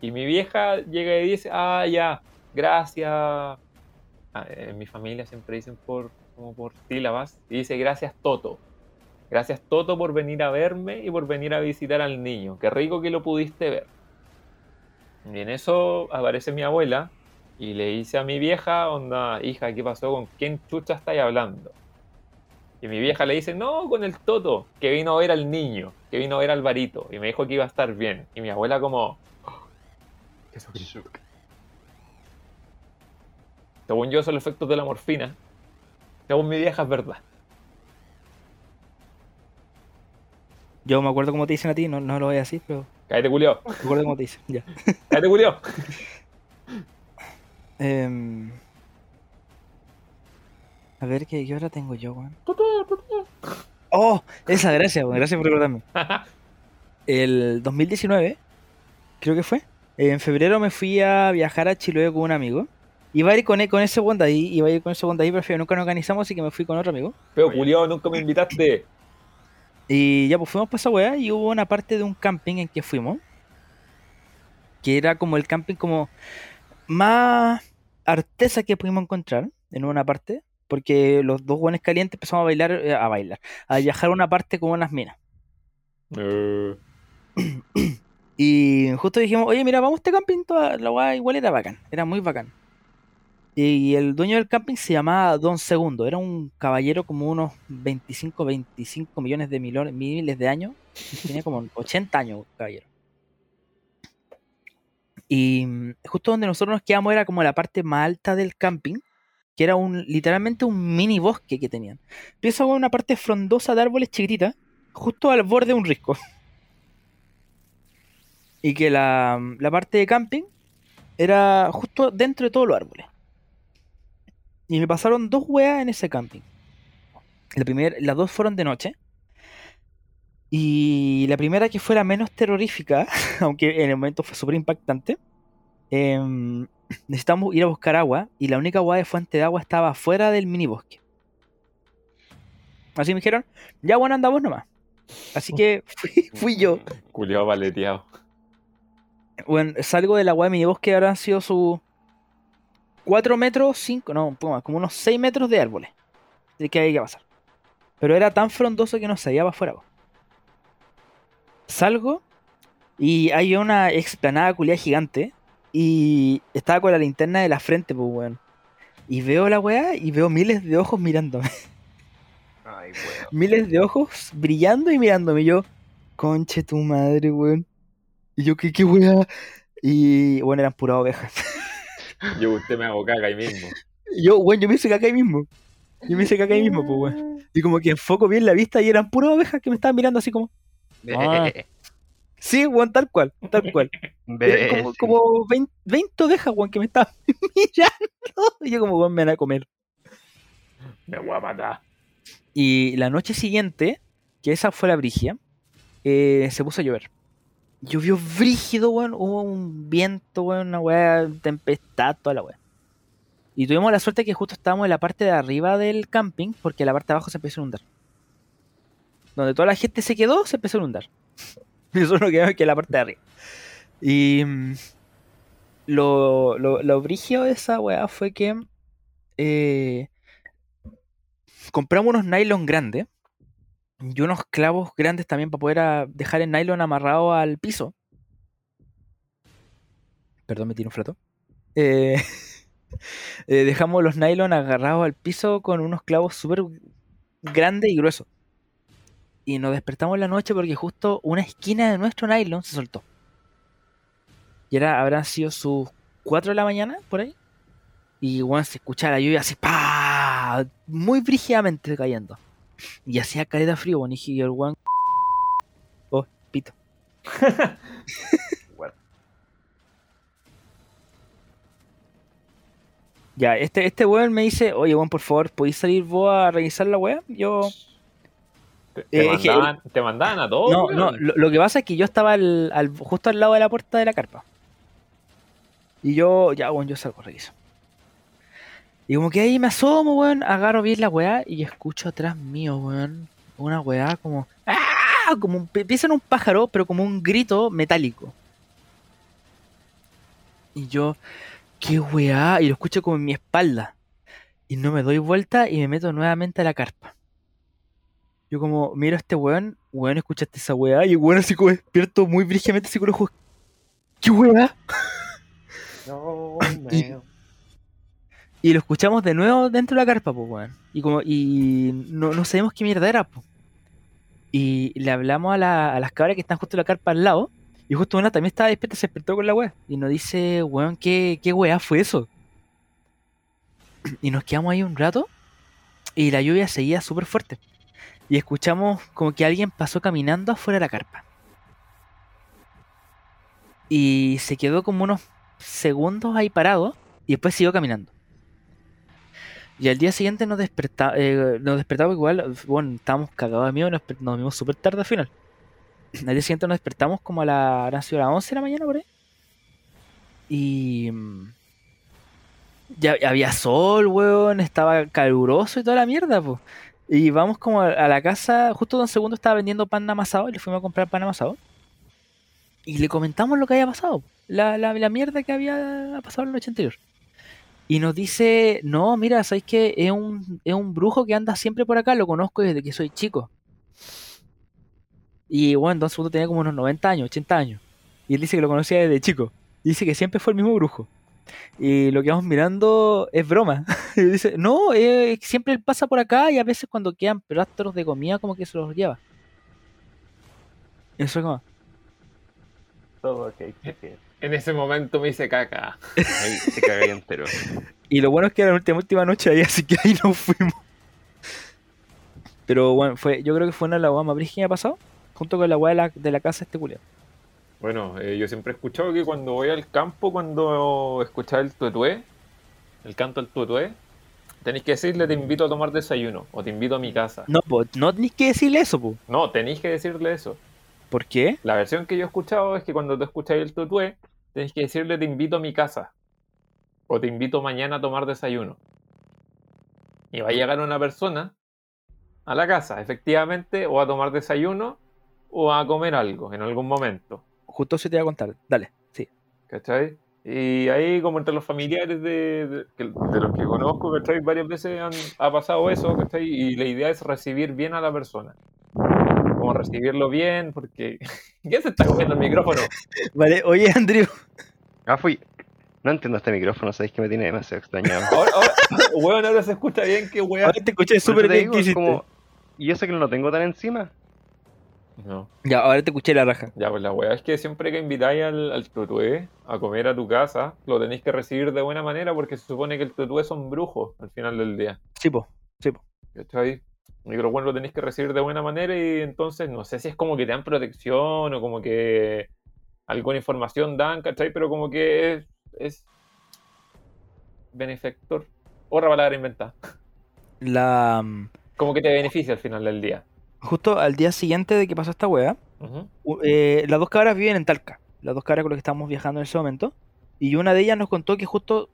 Y mi vieja llega y dice, ah, ya, gracias. Ah, En mi familia siempre dicen por, como por sílabas, y dice, gracias Toto. Gracias Toto por venir a verme y por venir a visitar al niño. Qué rico que lo pudiste ver. Y en eso aparece mi abuela y le dice a mi vieja, onda, hija, ¿qué pasó? ¿Con quién chucha estáis hablando? Y mi vieja le dice, no, con el Toto, que vino a ver al niño, que vino a ver al varito. Y me dijo que iba a estar bien. Y mi abuela como... Jesucristo. Según yo son los efectos de la morfina. Según mi vieja es verdad. Yo me acuerdo cómo te dicen a ti, no, no lo voy a decir, pero Cállate, culiao. me acuerdo cómo te dicen. Ya. Cállate, culiao. Em, a ver, ¿qué, ¿qué hora tengo yo, weón? Oh, esa, gracias, weón. Gracias por recordarme. El 2019, creo que fue. En febrero me fui a viajar a Chiloé con un amigo. Iba a ir con, e- con ese bond ahí, iba a ir con ese bond ahí, pero nunca nos organizamos, así que me fui con otro amigo. Pero Julio, nunca me invitaste. Y ya pues fuimos para esa weá y hubo una parte de un camping en que fuimos. Que era como el camping como más artesa que pudimos encontrar en una parte. Porque los dos buenos calientes empezamos a bailar, eh, a bailar, a viajar a una parte con unas minas. Eh, Y justo dijimos, oye, mira, vamos a este camping, toda la weá igual era bacán, era muy bacán. Y el dueño del camping se llamaba Don Segundo, era un caballero como unos 25, 25 millones de miles de años, tenía como 80 años, caballero. Y mm, justo donde nosotros nos quedamos era como la parte más alta del camping, que era un literalmente un mini bosque que tenían. Empieza con una parte frondosa de árboles chiquititas, justo al borde de un risco. Y que la, la parte de camping era justo dentro de todos los árboles. Y me pasaron dos weas en ese camping. La primer, las dos fueron de noche. Y la primera que fue la menos terrorífica, aunque en el momento fue súper impactante. em, necesitamos ir a buscar agua y la única agua de fuente de agua estaba fuera del mini bosque. Así me dijeron, ya bueno, andamos nomás. Así que fui, fui yo. Julio valeteado. Bueno, salgo del agua de mi bosque, habrán sido sus 4 metros, 5, no, un poco más, como unos 6 metros de árboles. De que hay que pasar. Pero era tan frondoso que no se veía para afuera. po. Salgo y hay una explanada culiada gigante. Y estaba con la linterna de la frente, pues, weón. Y veo la weá y veo miles de ojos mirándome. Ay, weón. miles de ojos brillando y mirándome. Y yo, conche tu madre, weón. Y yo, ¿qué, qué weá? Y bueno, eran puras ovejas. Yo usted me hago caca ahí mismo. Yo, weón, yo me hice caca ahí mismo. Yo me hice caca ahí mismo, pues, weón. Y como que enfoco bien la vista y eran puras ovejas que me estaban mirando así como. Ah. Sí, weón, tal cual, tal cual. Como, como 20, 20 ovejas, weón, que me estaban mirando. Y yo, como, weón, me van a comer. Me voy a matar. Y la noche siguiente, que esa fue la brigia, eh, se puso a llover. Llovió brígido, weón. Hubo un viento, weón, una weá, tempestad, toda la weá. Y tuvimos la suerte que justo estábamos en la parte de arriba del camping, porque la parte de abajo se empezó a inundar. Donde toda la gente se quedó, se empezó a inundar. Y nosotros nos quedamos que en la parte de arriba. Y mm, lo, lo, lo brígido de esa weá fue que eh, compramos unos nylon grandes y unos clavos grandes también para poder ah, dejar el nylon amarrado al piso. Perdón, me tiro un flato. Eh, eh, dejamos los nylon agarrados al piso con unos clavos súper grandes y gruesos. Y nos despertamos en la noche porque justo una esquina de nuestro nylon se soltó. Y era, habrán sido sus 4 de la mañana, por ahí. Y bueno, se escuchaba la lluvia así, ¡pa! Muy brígidamente cayendo. Y hacía caleta frío, bueno, y el weón. Oh, pito. Ya, este, este weón me dice, oye, weón, por favor, ¿podéis salir vos a revisar la weá? Yo. ¿Te, te Eh, que- te mandaban a todos? No, no, lo, lo que pasa es que yo estaba al, al- justo al lado de la puerta de la carpa. Y yo, ya, bueno, yo salgo, reviso. Y como que ahí me asomo, weón, agarro bien la weá y escucho atrás mío, weón, una weá como... ¡Ah! Como un, empieza en un pájaro, pero como un grito metálico. Y yo, qué weá, y lo escucho como en mi espalda. Y no me doy vuelta y me meto nuevamente a la carpa. Yo como miro a este weón, weón, escuchaste esa weá, y el weón así como despierto muy brígidamente así con los ojos. ¿Qué weá? No, Y-. Y lo escuchamos de nuevo dentro de la carpa, pues weón. Y como, y no, no sabemos qué mierda era, pues. Y le hablamos a, la- a las cabras que están justo en la carpa al lado. Y justo una también estaba despierta, se despertó con la weá. Y nos dice, weón, ¿qué, qué weá fue eso? Y nos quedamos ahí un rato. Y la lluvia seguía súper fuerte. Y escuchamos como que alguien pasó caminando afuera de la carpa. Y se quedó como unos segundos ahí parado. Y después siguió caminando. Y al día siguiente nos, desperta, eh, nos despertamos igual, bueno, estábamos cagados de miedo, nos, nos dormimos súper tarde al final. Al día siguiente nos despertamos como a la, las 11 de la mañana por ahí. Y. mm, Ya había sol, weón, estaba caluroso y toda la mierda, pues. Y vamos como a, la casa, justo Don Segundo estaba vendiendo pan amasado y le fuimos a comprar pan amasado. Y le comentamos lo que había pasado, la, la, la mierda que había pasado la noche anterior. Y nos dice, no, mira, ¿sabéis que es un, es un brujo que anda siempre por acá? Lo conozco desde que soy chico. Y bueno, Don Segundo tenía como unos 90 años, 80 años. Y él dice que lo conocía desde chico. Dice que siempre fue el mismo brujo. Y lo que vamos mirando es broma. Y dice, no, eh, siempre él pasa por acá y a veces cuando quedan rastros de comida como que se los lleva. Eso es como... Todo ok. En ese momento me hice caca. Ahí se cagáis entero. Y lo bueno es que era la última, última noche ahí, así que ahí nos fuimos. Pero bueno, fue, yo creo que fue una de las más brígidas que me ha pasado. Junto con la wea de la, de la casa de este culiao. Bueno, eh, yo siempre he escuchado que cuando voy al campo, cuando escuchas el tuetué, el canto del tuetué, tenéis que decirle te invito a tomar desayuno o te invito a mi casa. No, pues no tenéis que decirle eso, pues. No, tenéis que decirle eso. ¿Por qué? La versión que yo he escuchado es que cuando tú escucháis el tuetué, tenéis que decirle te invito a mi casa. O te invito mañana a tomar desayuno. Y va a llegar una persona a la casa, efectivamente, o a tomar desayuno o a comer algo en algún momento. Justo se te iba a contar. Dale, sí. ¿Cachai? Y ahí, como entre los familiares de, de- que- de los que conozco, ¿cachai? Varias veces han- ha pasado eso, ¿cachai? Y la idea es recibir bien a la persona. Como recibirlo bien, porque... ¿Quién se está comiendo el micrófono? Vale, oye, Andrew. Ah, fui. No entiendo este micrófono, sabéis que me tiene demasiado extrañado. Ahora, ahora, weón, ahora se escucha bien, qué weá. Ahora te escuché súper bien digo, que es hiciste. como- Y eso que no lo tengo tan encima. No. Ya, ahora te escuché la raja. Ya, pues la weá es que siempre que invitáis al, al tutué a comer a tu casa, lo tenéis que recibir de buena manera porque se supone que el tutué son brujos al final del día. Sí, po. Sí, po. ¿Cachai? Y lo bueno lo tenéis que recibir de buena manera y entonces no sé si es como que te dan protección o como que alguna información dan, ¿cachai? Pero como que es, es benefactor. Otra palabra inventada. La. mm, Como que te beneficia al final del día. Justo al día siguiente de que pasó esta wea, eh, las dos cabras viven en Talca. Las dos cabras con las que estábamos viajando en ese momento. Y una de ellas nos contó que justo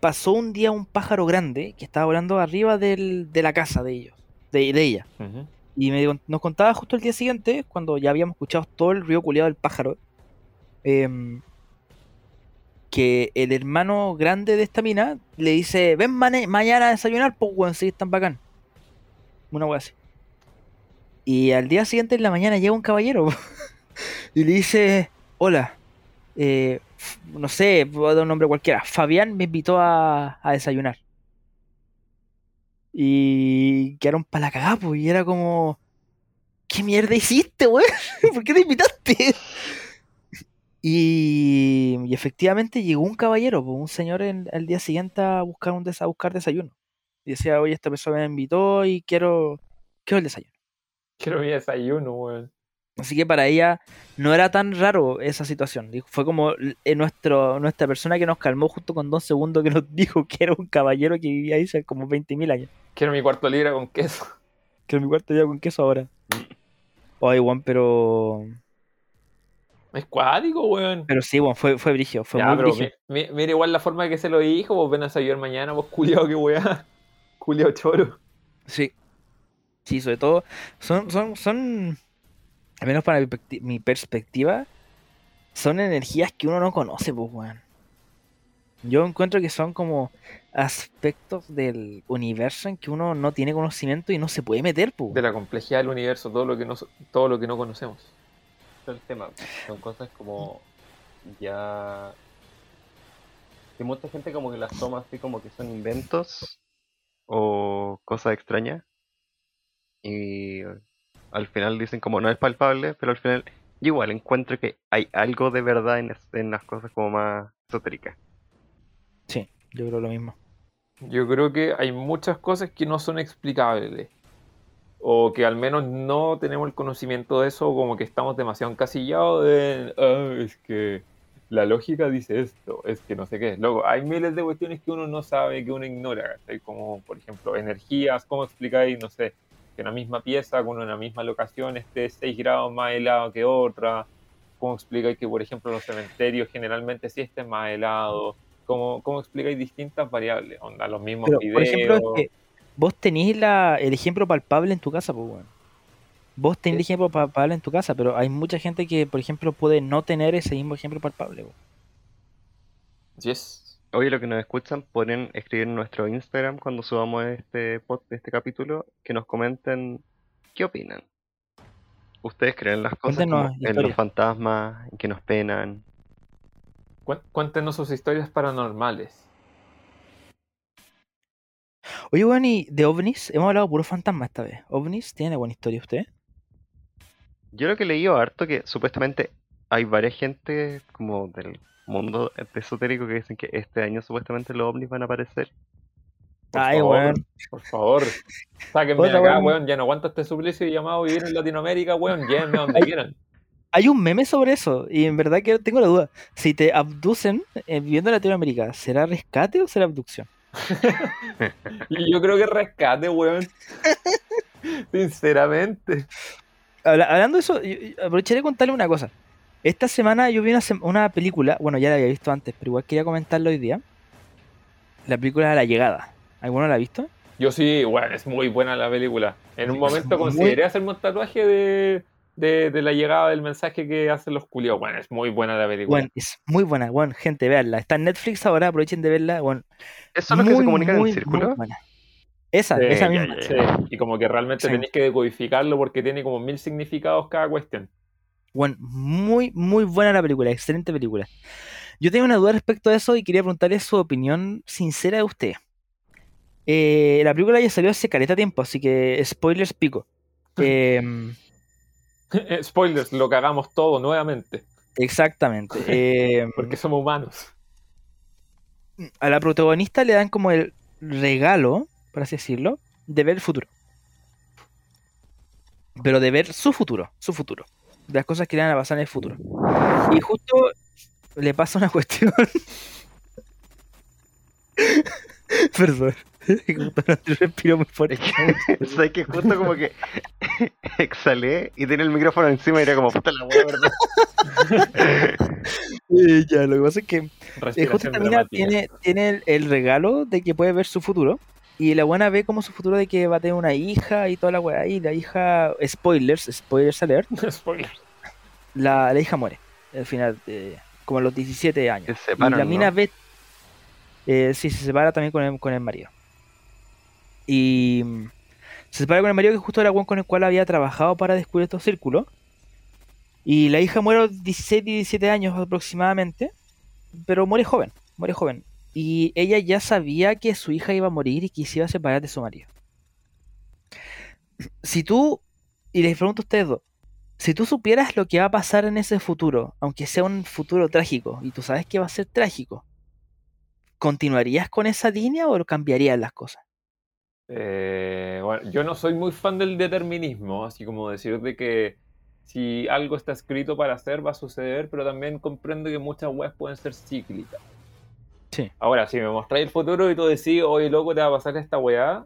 pasó un día un pájaro grande que estaba volando arriba del- de la casa de ellos. De, de ella. Y me, nos contaba justo el día siguiente, cuando ya habíamos escuchado todo el ruido culiado del pájaro, em, que el hermano grande de esta mina le dice, ven mañana a desayunar, pues weón, sí, tan bacán. Una wea así. Y al día siguiente en la mañana llega un caballero y le dice, hola, eh, no sé, voy a dar un nombre cualquiera, Fabián me invitó a, a desayunar. Y quedaron para la cagada, pues, y era como, ¿qué mierda hiciste, weón? ¿Por qué te invitaste? Y, efectivamente llegó un caballero, un señor en- al día siguiente a buscar, un des- a buscar desayuno. Y decía, oye, esta persona me invitó y quiero, quiero el desayuno. Quiero mi desayuno, weón. Así que para ella no era tan raro esa situación. Fue como eh, nuestro, nuestra persona que nos calmó justo con dos segundos que nos dijo que era un caballero que vivía ahí hace como 20.000 años. Quiero mi cuarto libre con queso. Que en mi cuarto ya con queso ahora. Oye, Juan, pero. Es cuático, weón. Pero sí, Juan, fue, fue brigio, fue Ya, muy pero brigio. mi- mi- mira igual la forma que se lo dijo, vos ven a desayunar mañana, vos culiao que weá. Culiao choro. Sí. Sí, sobre todo. Son, son, son. Al menos para mi perspectiva. Son energías que uno no conoce, pues, weón. Yo encuentro que son como aspectos del universo en que uno no tiene conocimiento y no se puede meter, pues. De la complejidad del universo, todo lo que no, todo lo que no conocemos. Todo el tema. Son cosas como ya que mucha gente como que las toma así como que son inventos o cosas extrañas y al final dicen como no es palpable, pero al final yo igual encuentro que hay algo de verdad en, es- en las cosas como más esotéricas. Sí, yo creo lo mismo. Yo creo que hay muchas cosas que no son explicables. O que al menos no tenemos el conocimiento de eso, o como que estamos demasiado encasillados en, "Ah, es que la lógica dice esto, es que no sé qué. Luego, hay miles de cuestiones que uno no sabe, que uno ignora. Como, por ejemplo, energías, ¿cómo explicáis, no sé, que una misma pieza con una misma locación esté 6 grados más helado que otra? cómo explicáis que, por ejemplo, los cementerios generalmente sí estén más helados? ¿Cómo, cómo explicáis distintas variables? Onda, los mismos Pero, videos. por ejemplo, es que vos tenés la, el ejemplo palpable en tu casa, pues, weón. Vos tenés el ejemplo palpable en tu casa, pero hay mucha gente que, por ejemplo, puede no tener ese mismo ejemplo palpable, weón. Yes. Oye, lo que nos escuchan, pueden escribir en nuestro Instagram cuando subamos este pod- este capítulo, que nos comenten qué opinan. ¿Ustedes creen las cosas como en los fantasmas, en que nos penan? Cué- Cuéntenos sus historias paranormales. Oye, weón, y de ovnis, hemos hablado puro fantasma esta vez. ¿Ovnis tiene buena historia usted? Yo lo que he leído harto que supuestamente hay varias gente como del mundo esotérico que dicen que este año supuestamente los ovnis van a aparecer. Por Ay, favor, weón. por favor. Sáquenme de acá, weón. weón. Ya no aguanto este suplicio llamado vivir en Latinoamérica, weón. Llévenme a donde Ay. quieran. Hay un meme sobre eso, y en verdad que tengo la duda. Si te abducen eh, viviendo en Latinoamérica, ¿será rescate o será abducción? Yo creo que rescate, weón. Sinceramente. Habla- hablando de eso, aprovecharé de contarle una cosa. Esta semana yo vi una, sem- una película, bueno, ya la había visto antes, pero igual quería comentarlo hoy día. La película La Llegada. ¿Alguno la ha visto? Yo sí, weón, es muy buena la película. En un momento muy- consideré hacerme un tatuaje de, de, de la llegada del mensaje que hacen los culiados. Bueno, es muy buena la película. Bueno, es muy buena, bueno, gente, veanla. Está en Netflix ahora, aprovechen de verla. Bueno, ¿Eso es lo que se muy, comunican muy, en círculo? muy buena. Esa, Sí, esa ya, misma. ya, Sí, y como que realmente Sí. tenéis que decodificarlo porque tiene como mil significados cada cuestión. Bueno, muy, muy buena la película, excelente película. Yo tengo una duda respecto a eso y quería preguntarle su opinión sincera de usted. Eh, la película ya salió hace caleta tiempo, así que spoilers pico. Em, Spoilers, lo cagamos todo nuevamente. exactamente. Em, Porque somos humanos. a la protagonista le dan como el regalo, por así decirlo, de ver el futuro. Pero de ver su futuro, su futuro. De las cosas que le van a pasar en el futuro. Y justo le pasa una cuestión. Perdón. Justo no te respiro muy fuerte. ¿sabes que justo como que exhalé y tenía el micrófono encima y era como puta la ¿verdad? Eh, ya, lo que pasa es que Eh, justo Respiración esta mina dramática. tiene, tiene el, el regalo de que puede ver su futuro. Y la buena ve como su futuro de que va a tener una hija y toda la weá. Y la hija, spoilers, spoilers alert, Spoilers. la, la hija muere. Al final, eh, como a los 17 años. Se Y la ¿no? mina ve. Eh, sí, se separa también con el, con el marido. Y mm, se separa con el marido que justo era el weón con el cual había trabajado para descubrir estos círculos. Y la hija muere a los 16 y 17 años aproximadamente. Pero muere joven, muere joven. Y ella ya sabía que su hija iba a morir y que se iba a separar de su marido. Si tú, y les pregunto a ustedes dos, si tú supieras lo que va a pasar en ese futuro, aunque sea un futuro trágico, y tú sabes que va a ser trágico, ¿continuarías con esa línea o cambiarías las cosas? Eh, bueno, yo no soy muy fan del determinismo, así como decir de que si algo está escrito para hacer va a suceder, pero también comprendo que muchas weas pueden ser cíclicas. Sí. Ahora, si me mostráis el futuro y tú decís, oye, loco, te va a pasar esta weá,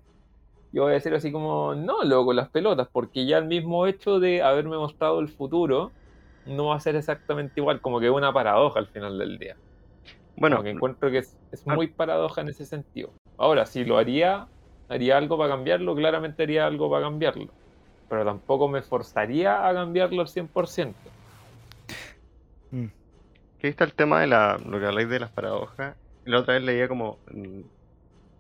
yo voy a decir así como, no, loco, las pelotas, porque ya el mismo hecho de haberme mostrado el futuro no va a ser exactamente igual, como que es una paradoja al final del día. Bueno, Como que encuentro que es, es Ah. muy paradoja en ese sentido. Ahora, si lo haría, haría algo para cambiarlo, claramente haría algo para cambiarlo. Pero tampoco me forzaría a cambiarlo al 100%. Mm. ahí está el tema de la, lo que habláis de las paradojas. La otra vez leía como mm,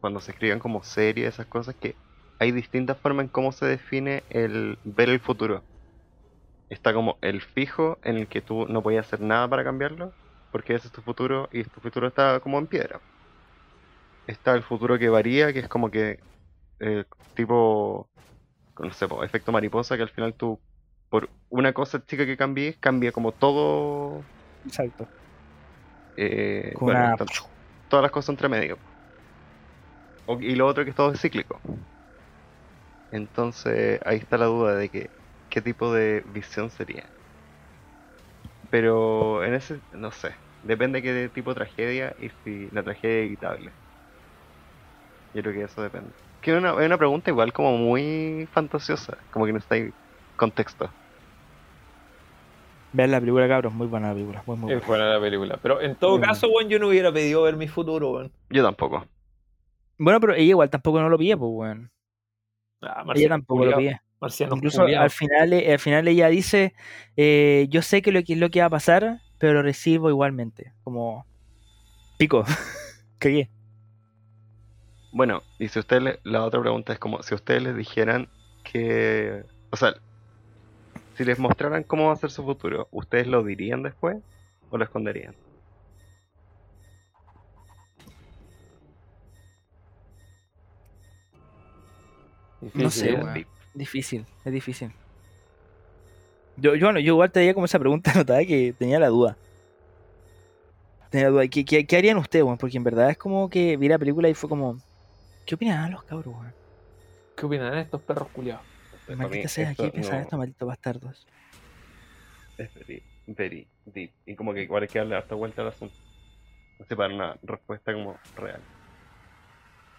cuando se escriben como series, esas cosas, que hay distintas formas en cómo se define el ver el futuro. Está como el fijo en el que tú no podías hacer nada para cambiarlo, porque ese es tu futuro y tu futuro está como en piedra. Está el futuro que varía, que es como que eh, tipo, no sé, efecto mariposa, que al final tú, por una cosa chica que cambies, cambia como todo Exacto. eh, Con bueno, una- todas las cosas entre medio. Y lo otro que es todo es cíclico. Entonces ahí está la duda de que qué tipo de visión sería. Pero en ese, no sé, depende de qué tipo de tragedia y si la tragedia es evitable. Yo creo que eso depende. Que es una, una pregunta igual como muy fantasiosa, como que no está ahí contexto. Vean la película, cabros, muy buena la película. Muy, muy Es buena. buena la película. Pero en todo Muy caso, weón, yo no hubiera pedido ver mi futuro, weón. Yo tampoco. Bueno, pero ella igual tampoco no lo pide, pues, weón. Ah, Ella tampoco lo pide. Marciano Incluso culiao. al final, eh, al final ella dice, eh, yo sé que lo que es lo que va a pasar, pero lo recibo igualmente. Como pico. Cagué. Bueno, y si ustedes, le- la otra pregunta es como, si ustedes les dijeran que, o sea, si les mostraran cómo va a ser su futuro, ¿ustedes lo dirían después o lo esconderían? Difícil, No sé, ¿eh? weón. Difícil, es difícil. Yo, yo, bueno, yo igual tenía como esa pregunta anotada que tenía la duda. Tenía la duda. ¿Qué, qué, qué harían ustedes, weón? Porque en verdad es como que vi la película y fue como, ¿qué opinan los cabros, weón? ¿Qué opinan de estos perros culiados? Pues Maldita sea, esto ¿qué piensan no- estos malditos bastardos? Es very, very deep. Y como que igual hay que darle harta vuelta al asunto. No sé, para una respuesta como real.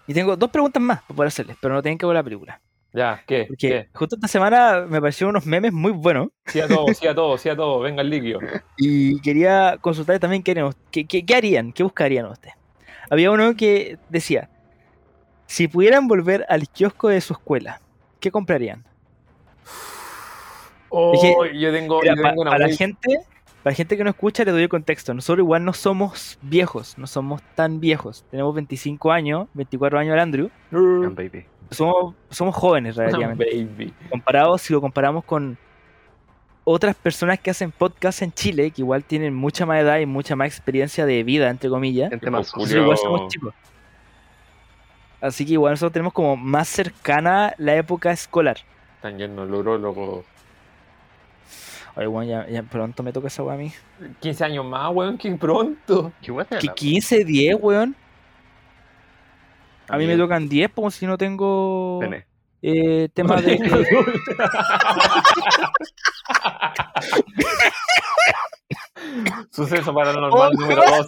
Y tengo dos preguntas más para poder hacerles, pero no tienen que ver la película. Ya, ¿qué? Porque ¿Qué? justo esta semana me aparecieron unos memes muy buenos Sí a todo, sí a todo, sí a todo. Venga el líquido. y quería consultar también qué, qué- qué harían, qué buscarían ustedes. Había uno que decía, si pudieran volver al kiosco de su escuela, ¿qué comprarían? Oh, que- yo tengo, Mira, yo pa- tengo una para la gente, para la gente que no escucha, le doy el contexto. Nosotros igual no somos viejos, no somos tan viejos. Tenemos 25 años, 24 años al Andrew. Baby. Somos, somos jóvenes relativamente. Baby. comparado si lo comparamos con otras personas que hacen podcast en Chile, que igual tienen mucha más edad y mucha más experiencia de vida, entre comillas, Gente más Julio. nosotros igual somos chicos. Así que igual nosotros tenemos como más cercana la época escolar. Están yendo el urólogo. Oye, bueno, ya, ya pronto me toca esa weá a mí. 15 años más, weón, que pronto. ¿Qué ¿Qué habla? 15, 10, weón? A mí me tocan 10 como si no tengo Pene. eh, temas de... Suceso paranormal número 2.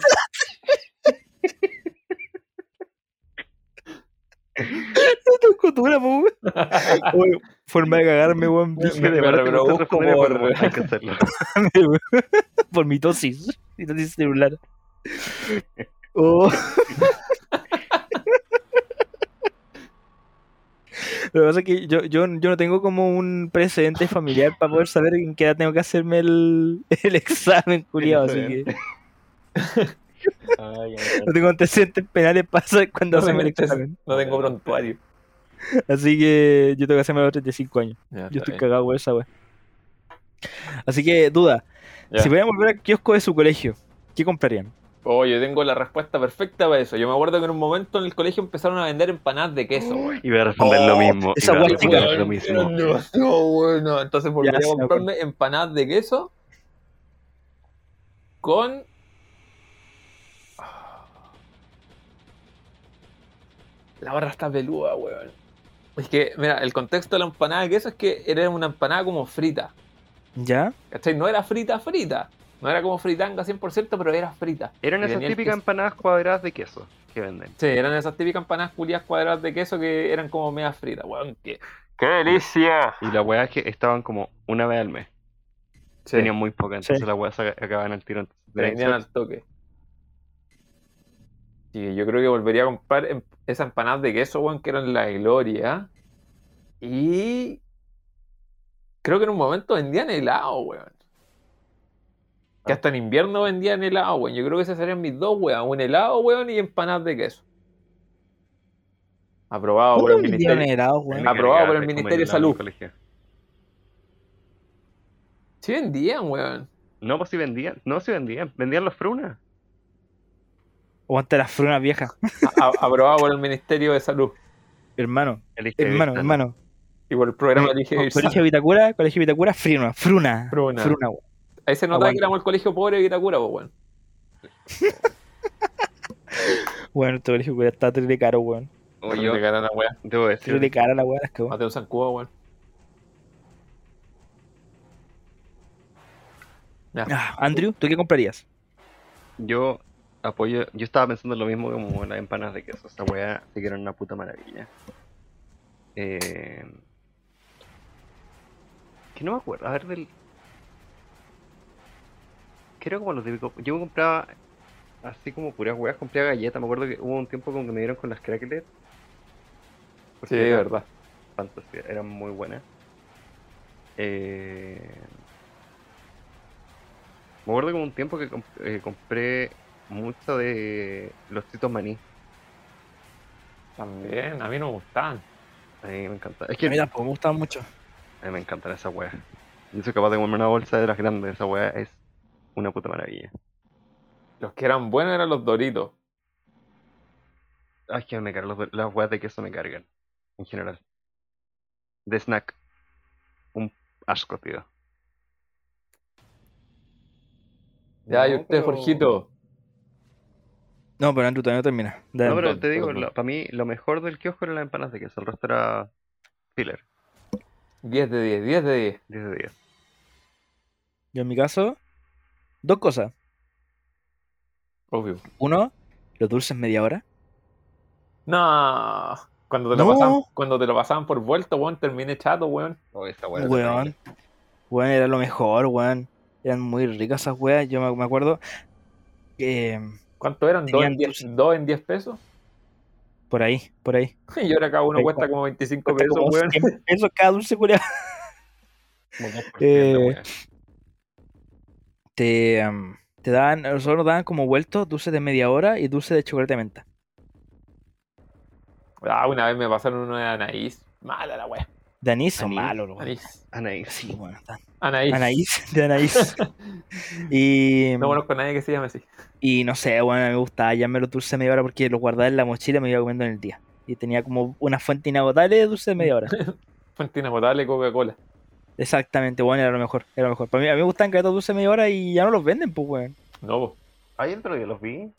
No tengo cultura, weón. Forma de cagarme, weón. Me- me- por- Hay que hacerlo. por mitosis. Mitosis celular. Oh. Lo que pasa es que yo, yo, yo no tengo como un precedente familiar para poder saber en qué edad tengo que hacerme el, el examen, culiado. Así que Ay, no tengo antecedentes penales para saber cuándo No hacerme el examen. no tengo prontuario. Así que yo tengo que hacerme los 35 años. Ya, Yo estoy bien. cagado con esa wea. Así que, duda. Ya. Si pudieran volver al kiosco de su colegio, ¿qué comprarían? Oh, yo tengo la respuesta perfecta para eso. Yo me acuerdo que en un momento en el colegio empezaron a vender empanadas de queso, güey. Y voy a responder lo Oh, mismo. esa a responder lo mismo. No, bueno. Entonces volvería a comprarme empanadas de queso con. La barra está peluda, weón. Es que, mira, el contexto de la empanada de queso es que era una empanada como frita. ¿Ya? ¿Cachai? No era frita, frita. No era como fritanga 100%, pero era frita. Eran Y esas típicas empanadas cuadradas de queso que venden. Sí, eran esas típicas empanadas culiadas cuadradas de queso que eran como medias fritas, weón. ¡Qué, ¡Qué delicia! Y la weá es que estaban como una vez al mes. Sí, Tenían muy poca, entonces Sí. las weas se acababan al tiro. Tenían vendían que al toque. Sí, yo creo que volvería a comprar em- esas empanadas de queso, weón, que eran la gloria. Y creo que en un momento vendían helado, weón. Que hasta en invierno vendían helado, weón. Yo creo que esas serían mis dos, weón. Un helado, weón, y empanadas de queso. Aprobado por el ¿Dónde vendían ministerio. weón? Aprobado por el Ministerio de Salud. Sí vendían, weón. No, pues sí vendían. No, sí vendían. Vendían los frunas. Aguanta las frunas viejas. Aprobado por el Ministerio de Salud. Hermano, Elige hermano, Vista, hermano. Y por el programa Elige Co- Irsa. Colegio Vitacura, Colegio Vitacura, fruna, fruna. Fruna. Fruna, weón. Ahí se notaba que éramos el colegio pobre de Vitacura, pues, weón. Bueno, este colegio culiao está terrible caro, weón. O yo, De cara a la wea. debo decir, Terrible cara la weá, las cagó. Mateo Zancudo, weón. Ya. Ah, Andrew, ¿tú qué comprarías? yo apoyo. Yo estaba pensando lo mismo como las empanadas de queso. Esa weá sí que una puta maravilla. Eh, que no me acuerdo. A ver, del. que era como lo típico. Yo me compraba así como puras weas, compraba galletas. Me acuerdo que hubo un tiempo como que me dieron con las crackers. Sí, de verdad. Fantasía, eran muy buenas. Eh... Me acuerdo como un tiempo que comp- eh, compré mucho de los titos maní. También, a mí no me gustaban. A mí me encanta. Es A que mí tampoco me gustaban mucho. a mí me encantan esas weas. Yo soy capaz de comerme una bolsa de las grandes. Esa wea es una puta maravilla. Los que eran buenos eran los Doritos. Ay, que me cargan los- las weas de queso me cargan. En general. De snack. Un asco, tío. Ya, y No, usted, pero- Jorgito. No, pero Andrew todavía no termina. Dale. No, pero te digo, perdón. para mí lo mejor del kiosco eran las empanadas de queso. El resto era filler. 10 de 10, 10 de 10. 10 de 10. Yo en mi caso, dos cosas. Obvio. Uno, los dulces media hora. No. Cuando te lo, No. pasaban, cuando te lo pasaban por vuelta, weón, terminé chato, weón. Oh, era Weón. terrible. Weón, era lo mejor, weón. Eran muy ricas esas weas. Yo me, me acuerdo que ¿Cuánto eran? ¿Dos en 10, dulce. dos en 10 pesos? por ahí, por ahí. Y ahora cada uno Ahí cuesta como 25 Cuesta pesos, como weón. 100 pesos cada dulce por Eh. Te, te daban, nosotros nos daban como vueltos dulces de media hora y dulces de chocolate de menta. Ah, una vez me pasaron uno de Anaís. Mala la weá. De anís son Anís. malos, weón. Anaís. Anaís. Sí, bueno, tan- Anaís. Anaís, de Anaís. y, No conozco a nadie que se llame así. y no sé, bueno, me gustaba llamarme los dulces de media hora porque los guardaba en la mochila y me iba comiendo en el día. Y tenía como una fuente inagotable de dulces de media hora. Fuente inagotable Coca-Cola. Exactamente, bueno, era lo mejor, era lo mejor. Para mí, a mí me gustan que dulces de media hora y ya no los venden, pues, weón. No, po. Ahí el otro día los vi.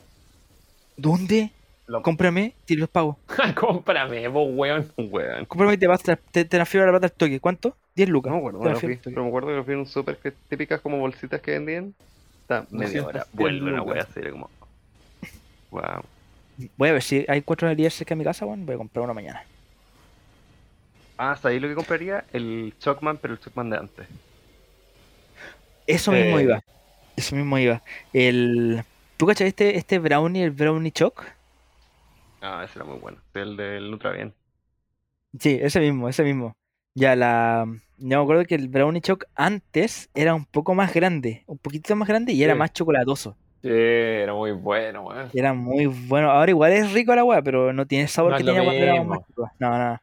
¿Dónde? Lo- Cómprame y los pago. Cómprame, po, weón. Weón. Cómprame y te, vas, te, te transfiero la plata al toque. ¿Cuánto? 10 lucas. No me acuerdo, toque. pero me acuerdo que los vi en un súper que típicas como bolsitas que vendían. Está media 200 hora. Vuelve una wea así, como. Wow. Voy a ver si hay cuatro galerías cerca de mi casa, weón. Voy a comprar una mañana. Ah, hasta ahí lo que compraría el Chocman, pero el Chocman de antes. Eso mismo Eh. iba. Eso mismo iba. El... ¿Tú cachai este, este brownie, el brownie choc? Ah, ese era muy bueno. El del Nutra Bien. Sí, ese mismo, ese mismo. Ya la. Yo me acuerdo que el brownie choc antes era un poco más grande, un poquito más grande y era más chocolatoso. Sí, era muy bueno, weón. Era muy bueno. Ahora igual es rico la weá, pero no tiene el sabor No que tenía cuando mismo. más chicos. No, no.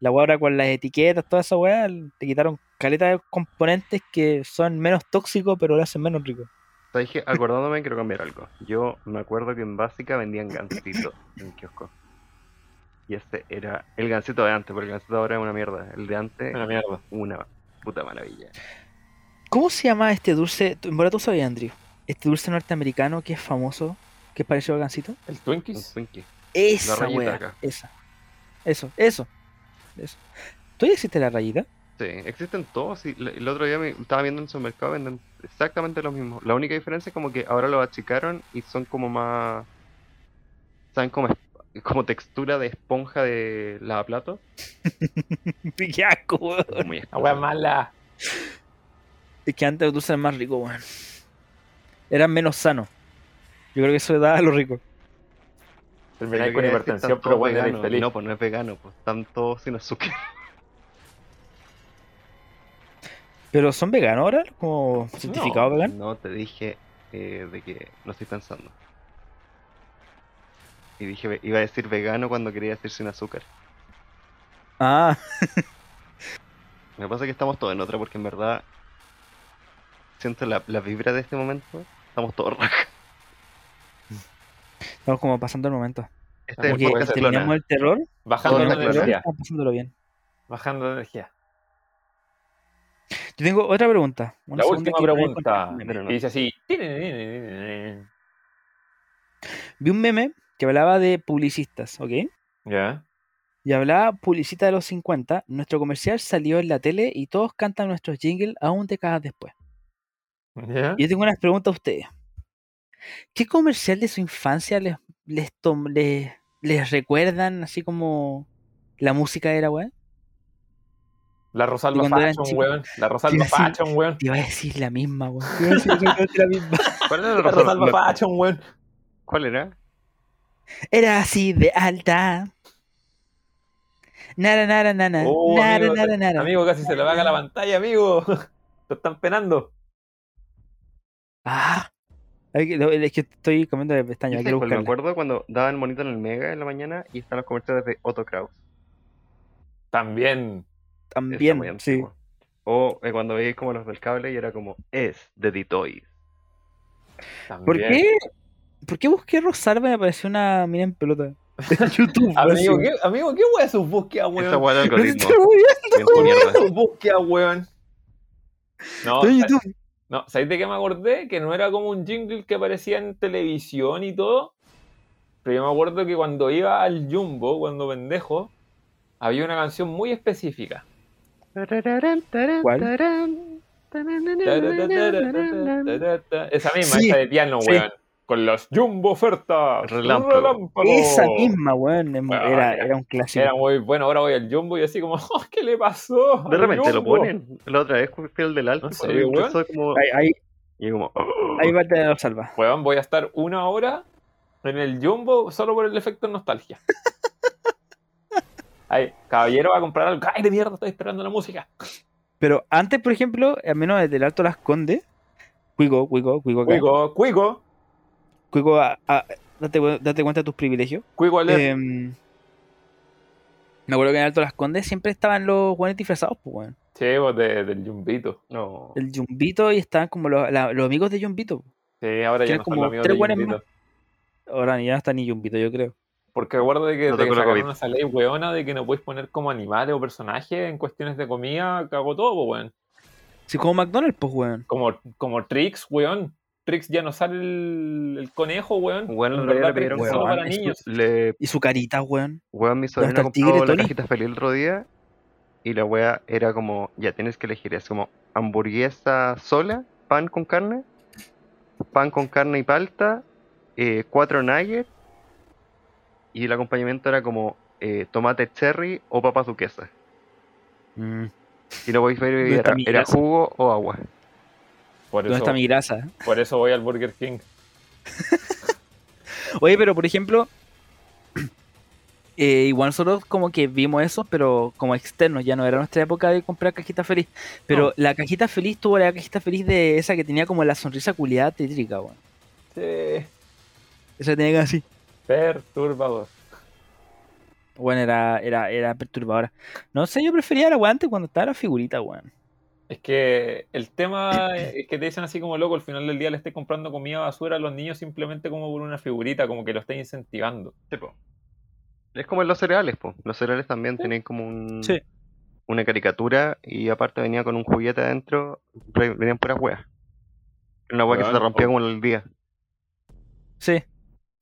La weá ahora con las etiquetas, toda esa weá, te quitaron caleta de componentes que son menos tóxicos, pero lo hacen menos rico. ¿Sabes qué? Acordándome, quiero cambiar algo. Yo me acuerdo que en Básica vendían gansito en el kiosco. Y este era el gansito de antes, porque el gansito de ahora es una mierda. El de antes, Una mierda. una puta maravilla. ¿Cómo se llama este dulce? En verdad tú sabías, Andrew. Este dulce norteamericano que es famoso, que es parecido al gansito. ¿El Twinkies? Twinkie. Esa rayita weá. acá. Esa. Eso, eso. Eso. ¿Todavía existe la rayita? Sí, existen todos. Y el el otro día me estaba viendo en su mercado, venden exactamente lo mismo. La única diferencia es como que ahora lo achicaron y son como más. ¿Saben? Como, es- como textura de esponja de lavaplato. ¡Qué asco, esponjoso. mala. Es que antes los dulces eran más ricos, weón. Eran menos sanos. Yo creo que eso daba lo rico. Termináis Yo con quería decir, hipertensión, pero bueno, eres veganos. feliz. No, pues no es vegano, pues están todos sin azúcar. Pero son veganos ahora, como certificado vegano. No, te dije eh, de que no estoy pensando. Y dije, iba a decir vegano cuando quería decir sin azúcar. Ah, Me pasa que estamos todos en otra porque en verdad siento la, la vibra de este momento. Estamos todos rajas. estamos como pasando el momento. Este es el terminamos el terror, Bajando la energía. pasándolo bien. Bajando la energía. Yo tengo otra pregunta. una La última pregunta. Y dice así. Vi un meme que hablaba de publicistas, ¿ok? Ya. Y hablaba publicista de los 50. Nuestro comercial salió en la tele y todos cantan nuestros jingles aún décadas después. Ya. Y yo tengo unas preguntas a ustedes. ¿Qué comercial de su infancia les, les, tom- les, les recuerdan así como la música de la weá? La Rosalba Fashion, weón. La Rosalba. Fashion, weón. Te iba a decir la misma, weón. Te iba a decir la misma. ¿Cuál era la? Rosalba La- Fashion, weón. ¿Cuál era? Era así de alta. Nara, nara, nara. Oh, nara, amigo, nara, nara. Amigo, casi se le va la pantalla, amigo. Lo están penando. Ah. Es que estoy comiendo de pestaña, quiero cuál, me acuerdo cuando daban monito en el Mega en la mañana y están los comerciales de Otto Kraus. También. Está muy También, sí. O eh, cuando veis como los del cable y era como, es de también. ¿Por qué? ¿Por qué busqué Rosalba y me apareció una mina en pelota? En YouTube. Amigo. ¿qué, amigo, ¿qué weón es sus búsquedas, Esa weón? te algoritmo. mierda. Sus búsquedas, weón. No, YouTube. no, ¿sabéis de qué me acordé? Que no era como un jingle que aparecía en televisión y todo. Pero yo me acuerdo que cuando iba al Jumbo, cuando pendejo, había una canción muy específica. ¿Cuál? Esa misma, Sí, esa de piano, sí. weón. Con las Jumbo ofertas. Relámpago. Esa misma, weón. Bueno, Era, era- era un clásico. Era muy bueno, ahora voy al Jumbo y así como, "Oh, ¿qué le pasó? De repente lo Jumbo?" ponen. La otra vez fui al del alto ¿En y serio, empezó como. Ahí, ahí, Y como. ahí va a Rosalba. Weón, voy a estar una hora en el Jumbo solo por el efecto nostalgia. Ay, caballero va a comprar algo. ¡Ay, de mierda! Estoy esperando la música. Pero antes, por ejemplo, al menos desde el Alto Las Condes, Cuico, Cuico, Cuico, acá. Cuico, cuico, Cuico, a- a- date, date cuenta de tus privilegios. cuico alert. Em, me acuerdo que en Alto Las Condes siempre estaban los guanes disfrazados, pues, weón. Sí, pues de- del Jumbito. No. El Jumbito y estaban como los, la- los amigos de Jumbito. Sí, ahora ya no como los amigos tres de Jumbito. Ahora ya no está ni Jumbito, yo creo. Porque recuerdo de que, No de que sacaron COVID. esa ley weona de que no podéis poner como animales o personajes en cuestiones de comida, cagó todo, pues, weón. Sí, como McDonald's, pues, weón. Como, como Trix, weón. Trix ya no sale el, el conejo, weón. Día verdad, le pidieron como- solo para es su- niños. Le, Y su carita, weón. weón, mi sobrino compró la cajita feliz el otro día y la wea era como, ya tienes que elegir, es como hamburguesa sola, pan con carne, pan con carne y palta, eh, cuatro nuggets y el acompañamiento era como eh, tomate cherry o papas duquesas. Mm. Y lo podéis ver y ¿Dónde está era, era jugo o agua. Por ¿Dónde eso, está mi grasa? por eso voy al Burger King. Oye, pero por ejemplo, eh, igual nosotros como que vimos eso, pero como externos, ya no era nuestra época de comprar cajita feliz. Pero No. la cajita feliz tuvo la cajita feliz de esa que tenía como la sonrisa culiada tétrica, weón. Sí. Esa tenía que así. Perturbador. Bueno, era, era, era perturbadora. No sé, yo prefería la weón antes cuando estaba la figurita, weón. Es que el tema es que te dicen así como loco, al final del día le estés comprando comida basura a los niños simplemente como por una figurita, como que lo estés incentivando. Es como en los cereales, po. Los cereales también tienen como un, Sí. una caricatura y aparte venía con un juguete adentro, venían puras weas. Una wea que se te rompía como en el día. Sí.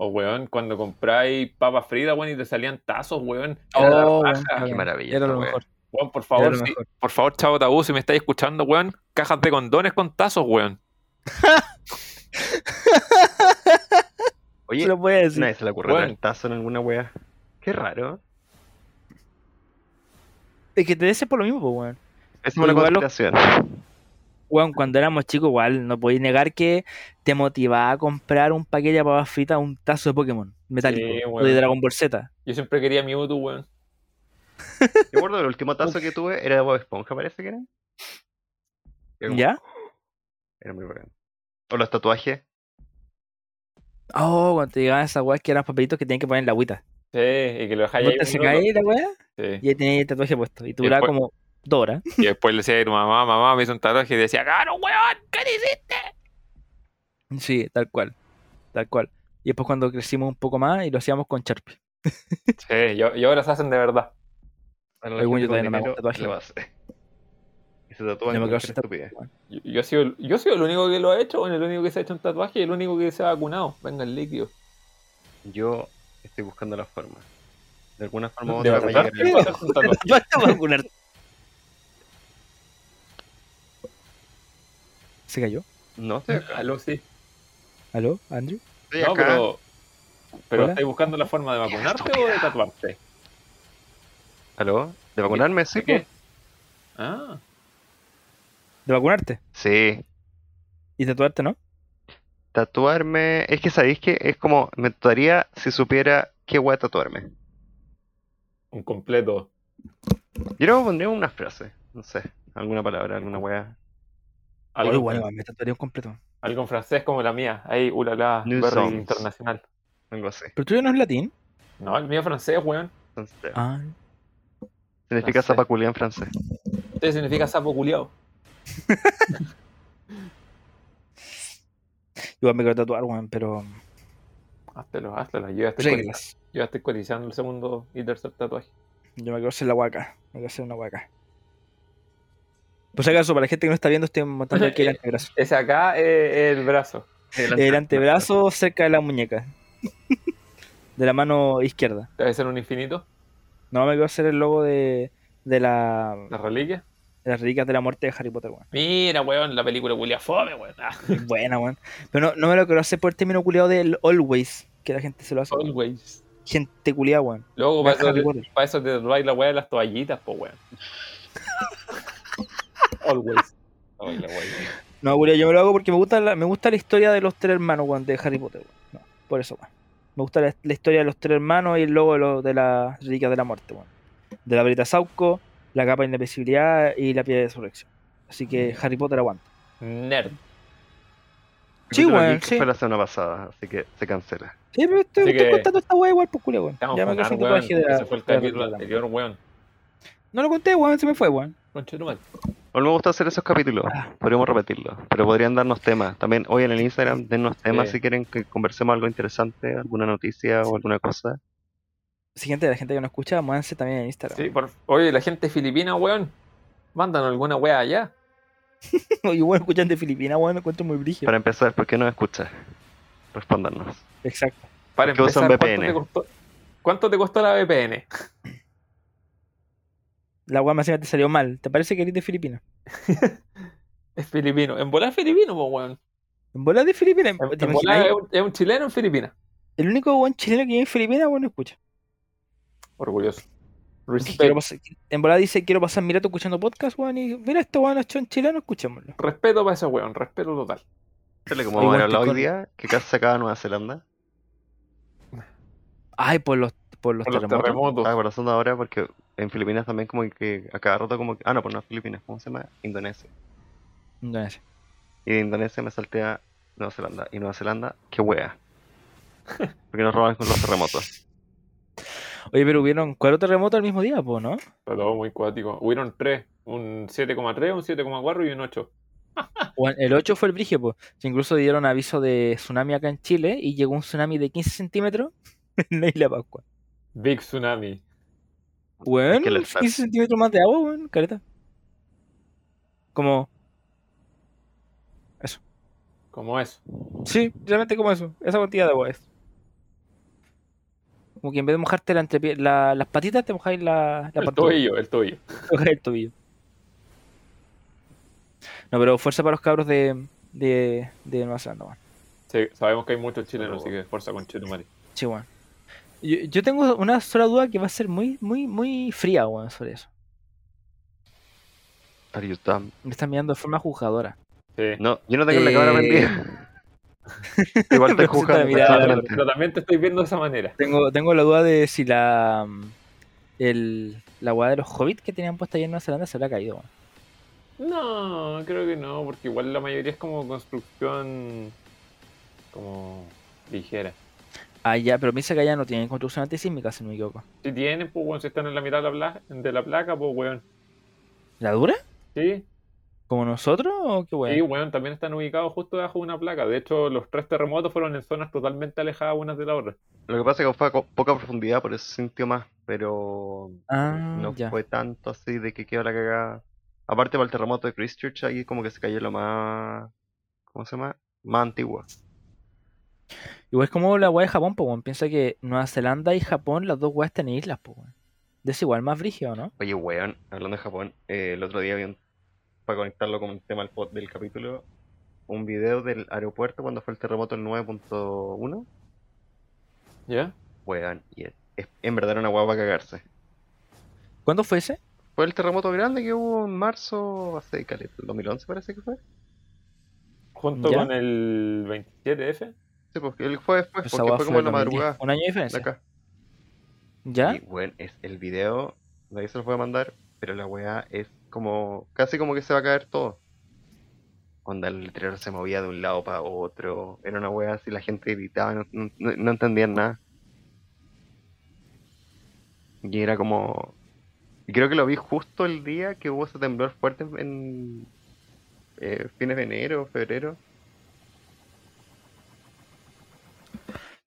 O weón, cuando compráis papas fritas, weón, y te salían tazos, weón. Oh, Qué maravilla Era lo mejor. Weón, por favor, lo sí, mejor. por favor, chavo tabú, si me estáis escuchando, weón, cajas de condones con tazos, weón. Oye, Se lo puede decir. nadie se le ocurrió tener tazo en alguna wea. Qué raro. Es que te des por lo mismo, pues, weón. Es una lo- Weón, cuando éramos chicos, igual, no podéis negar que te motivaba a comprar un paquete de papas fritas, un tazo de Pokémon metálico, Sí, o de Dragon Ball Z. Yo siempre quería Mewtwo, weón. Yo recuerdo el último tazo que tuve era de Bob Esponja, parece que era. Era como- ¿Ya? Era muy bacán. O los tatuajes. Oh, cuando te llegaban esas weas que eran papelitos que tenían que poner en la agüita. Sí, y que lo dejáis ahí secáis minuto. la wea Sí. y ahí tenías el tatuaje puesto. Y duraba después- como Y después le decía a tu mamá, mamá, me hizo un tatuaje y decía, ¡Caro, weón! ¿Qué hiciste? Sí, tal cual. Tal cual. Y después cuando crecimos un poco más y lo hacíamos con Sharpie. Sí, y, y ahora se hacen de verdad. Algún yo todavía no me hago dinero tatuaje. lo hace. Y se tatúan No me estupidez. Yo, yo he sido, yo he sido el único que lo ha hecho, bueno, el único que se ha hecho un tatuaje y el único que se ha vacunado. Venga, el líquido. Yo estoy buscando la forma. De alguna forma u ¿De otra va a llegar vacunarte el- o hacerte un tatuaje? Vas a vacunar. ¿Se cayó? No estoy acá. Aló, sí. ¿Aló, Andrew? Estoy No, acá. pero. ¿Pero Hola. estáis buscando la forma de vacunarte o de tatuarte? ¿Aló? ¿De vacunarme? Sí, ¿De qué? Ah, ¿De vacunarte? Sí. ¿Y tatuarte, no? Tatuarme. Es que sabéis que es como. Me tatuaría si supiera qué voy a tatuarme. un completo. Yo no pondría una frase. No sé. Alguna palabra, alguna wea. Algo, bueno, me tatuaría un completo. algo en francés como la mía. Ahí, ulala, Berry songs. internacional. Algo así. ¿Pero tuyo no es latín? No, el mío es francés, weón. Ah. significa no sé. zapaculia en francés. Este significa sapo culiao. Igual me quiero tatuar, weón, pero. Háztelo, háztelo. Yo ya estoy, cotizando, Reglas. yo ya estoy cotizando el segundo y tercer tatuaje. Yo me quiero hacer la huaca. Me quiero hacer una huaca. Por si acaso, para la gente que no está viendo, estoy montando aquí el antebrazo. Ese acá es el brazo. El antebrazo cerca de la muñeca. De la mano izquierda. Debe ser un infinito. No, me quiero hacer el logo de, de, la, La reliquia. de las reliquias de la muerte de Harry Potter, weón. Mira, weón, la película culia fome, weón. Ah, buena, weón. Pero no, no me lo quiero hacer por el término culiado del always, que la gente se lo hace. always. Gente culiada, weón. Luego, para es eso, te- para eso te tatuáis la weá de las toallitas, po, weón. Always. No, culiao, yo me lo hago porque me gusta la, me gusta la historia de los tres hermanos, weón, de Harry Potter, weón. No, por eso, weón. Me gusta la, la historia de los tres hermanos y el logo de, lo- de las reliquias de la muerte, weón. De la varita Sauco, la capa de invisibilidad y la piedra de resurrección. Así que Harry Potter aguanta. Nerd. Sí, weón, sí. Fue la semana pasada, así que se cancela. Sí, pero estoy, estoy que- contando esta weá igual, pues culiao, weón. Ya me de la- Ese fue el capítulo anterior, weón. No lo conté, weón, se me fue, weón. Conchetumal. A mí me gusta hacer esos capítulos, Ah. podríamos repetirlos, pero podrían darnos temas. También hoy en el Instagram, dennos temas Sí. si quieren que conversemos algo interesante, alguna noticia o alguna cosa. Siguiente, la gente que nos escucha, muévanse también en Instagram. Sí, por... Oye, la gente filipina, weón. Mándanos alguna weá allá. Y bueno, escuchan de Filipinas, weón, lo encuentro muy brígido. Para empezar, ¿por qué no escuchas? Respóndanos. Exacto. Para ¿Qué usan empezar, ¿cuánto VPN? te, costó, ¿cuánto te costó la VPN? La weá más encima te salió mal. ¿Te parece que eres de Filipinas? Es filipino. En volar es filipino, po, weón. En bola de Filipinas. Es un, es un chileno en Filipinas. El único buen chileno que vive en Filipinas, bueno, escucha. Orgulloso. Pasar- en bola dice, quiero pasar mi rato escuchando podcast, weón, y mira esto, weón, hecho en chileno, escuchémoslo. respeto para ese weón, respeto total. Dale, como hemos hablado hoy día, que casi se acaba Nueva Zelanda. Ay, por los, por los Por los terremotos. terremotos. Estaba corazón ahora porque en Filipinas también como que a cada rato como que... Ah, no, pues no Filipinas, ¿cómo se llama? Indonesia. Indonesia. Y de Indonesia me salté a Nueva Zelanda. Y Nueva Zelanda, qué wea. Porque nos roban con los terremotos. Oye, pero hubieron cuatro terremotos al mismo día, po, ¿no? Todo muy cuático. Hubieron tres. Un 7,3, un 7,4 y un 8. Weón, el 8 fue el brigio, po. Incluso dieron aviso de tsunami acá en Chile y llegó un tsunami de 15 centímetros en la isla de Pascua. Big Tsunami. Weón, le 15 centímetros más de agua, weón, careta. Como, Como eso. sí, realmente como eso, esa cantidad de agua es. Como que en vez de mojarte la entrepie- la- las patitas, te mojáis la, la El tobillo, el tobillo. Te mojáis el tobillo. No, pero fuerza para los cabros de, de, de Nueva Zelanda, weón. Sí, sabemos que hay muchos chilenos, así que fuerza con Chetumari. Sí, weón. Yo, yo tengo una sola duda que va a ser muy, muy, muy fría, weón, sobre eso. Are you dumb? Me están mirando de forma juzgadora. Sí. No, yo no tengo la cámara Eh, prendida. Igual Pero te miraba, constantemente. Pero también te estoy viendo de esa manera. Tengo, tengo la duda de si la mm, el, la weá de los hobbits que tenían puesta allá en Nueva Zelanda se habrá caído. weón. No, creo que no, porque igual la mayoría es como construcción como ligera. Ah, ya, pero piensa que allá no tienen construcción antisísmica, si no me equivoco. Si tienen, pues weón, si están en la mitad de la, pla- de la placa, pues weón. ¿La dura? Sí, ¿Como nosotros o qué sí, weón? weón, también están ubicados justo debajo de una placa. De hecho, los tres terremotos fueron en zonas totalmente alejadas unas de la otra. Lo que pasa es que fue a poca profundidad, por eso se sintió más, pero Ah, no ya. fue tanto así de que quedó la cagada. Aparte para el terremoto de Christchurch, ahí como que se cayó lo más... ¿Cómo se llama? Más antiguo. Igual es como la weá de Japón, pues weón. Piensa que Nueva Zelanda y Japón, las dos weas tienen islas, pues weón. De eso igual más brígido, ¿no? Oye, weón, hablando de Japón, eh, el otro día vi un- para conectarlo con el tema del, pod- del capítulo, un video del aeropuerto cuando fue el terremoto el 9.1. ¿Ya? Weón, y es, es- en verdad era una hueá para cagarse. ¿Cuándo fue ese? fue el terremoto grande que hubo en marzo, hace caleta, el 2011 parece que fue. Junto ¿Ya? con el 27F. Sí, porque él fue después, Esa porque fue como en la 2010, madrugada Un año de de diferencia. acá. ¿Ya? Y bueno, es el video, de ahí se los voy a mandar, pero la weá es como, casi como que se va a caer todo. Onda, el letrero se movía de un lado para otro, era una weá así, la gente gritaba, no, no, no entendían nada. Y era como, y creo que lo vi justo el día que hubo ese temblor fuerte en eh, fines de enero, febrero.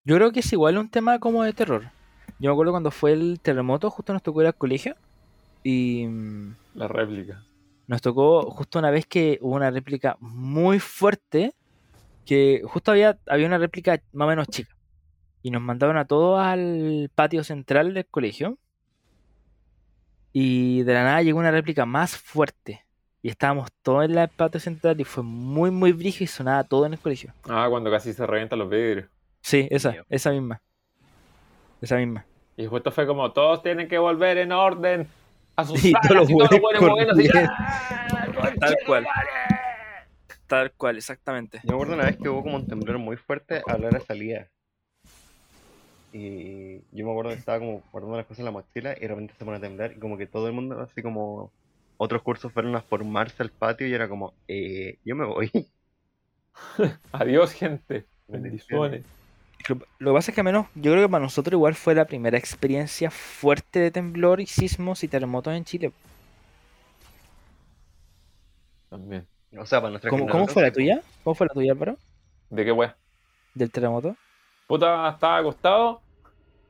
Yo creo que es igual un tema como de terror. Yo me acuerdo cuando fue el terremoto, justo nos tocó ir al colegio. Y mm, La réplica. nos tocó justo una vez que hubo una réplica muy fuerte. Que justo había, había una réplica más o menos chica. Y nos mandaron a todos al patio central del colegio. Y de la nada llegó una réplica más fuerte. Y estábamos todos en el patio central y fue muy, muy brígido y sonaba todo en el colegio. Ah, cuando casi se revientan los vidrios. Sí, esa, esa misma. Esa misma. Y justo fue como, todos tienen que volver en orden a sus Y salas", todos los y todos los moviendo así. ¡ah, Tal cual. Tal cual, exactamente. Yo me acuerdo una vez que hubo como un temblor muy fuerte a la hora de salida. Y yo me acuerdo que estaba como guardando las cosas en la mochila y de repente se pone a temblar y como que todo el mundo, así como otros cursos fueron a formarse al patio y era como, eh, yo me voy. Adiós, gente. Bendiciones. Bendiciones. Lo, lo que pasa es que al menos yo creo que para nosotros igual fue la primera experiencia fuerte de temblor y sismos y terremotos en Chile. También. O sea, para nuestra ¿Cómo, cómo fue la tuya? ¿Cómo fue la tuya, Álvaro? ¿De qué wea? Del terremoto. Puta, estaba acostado,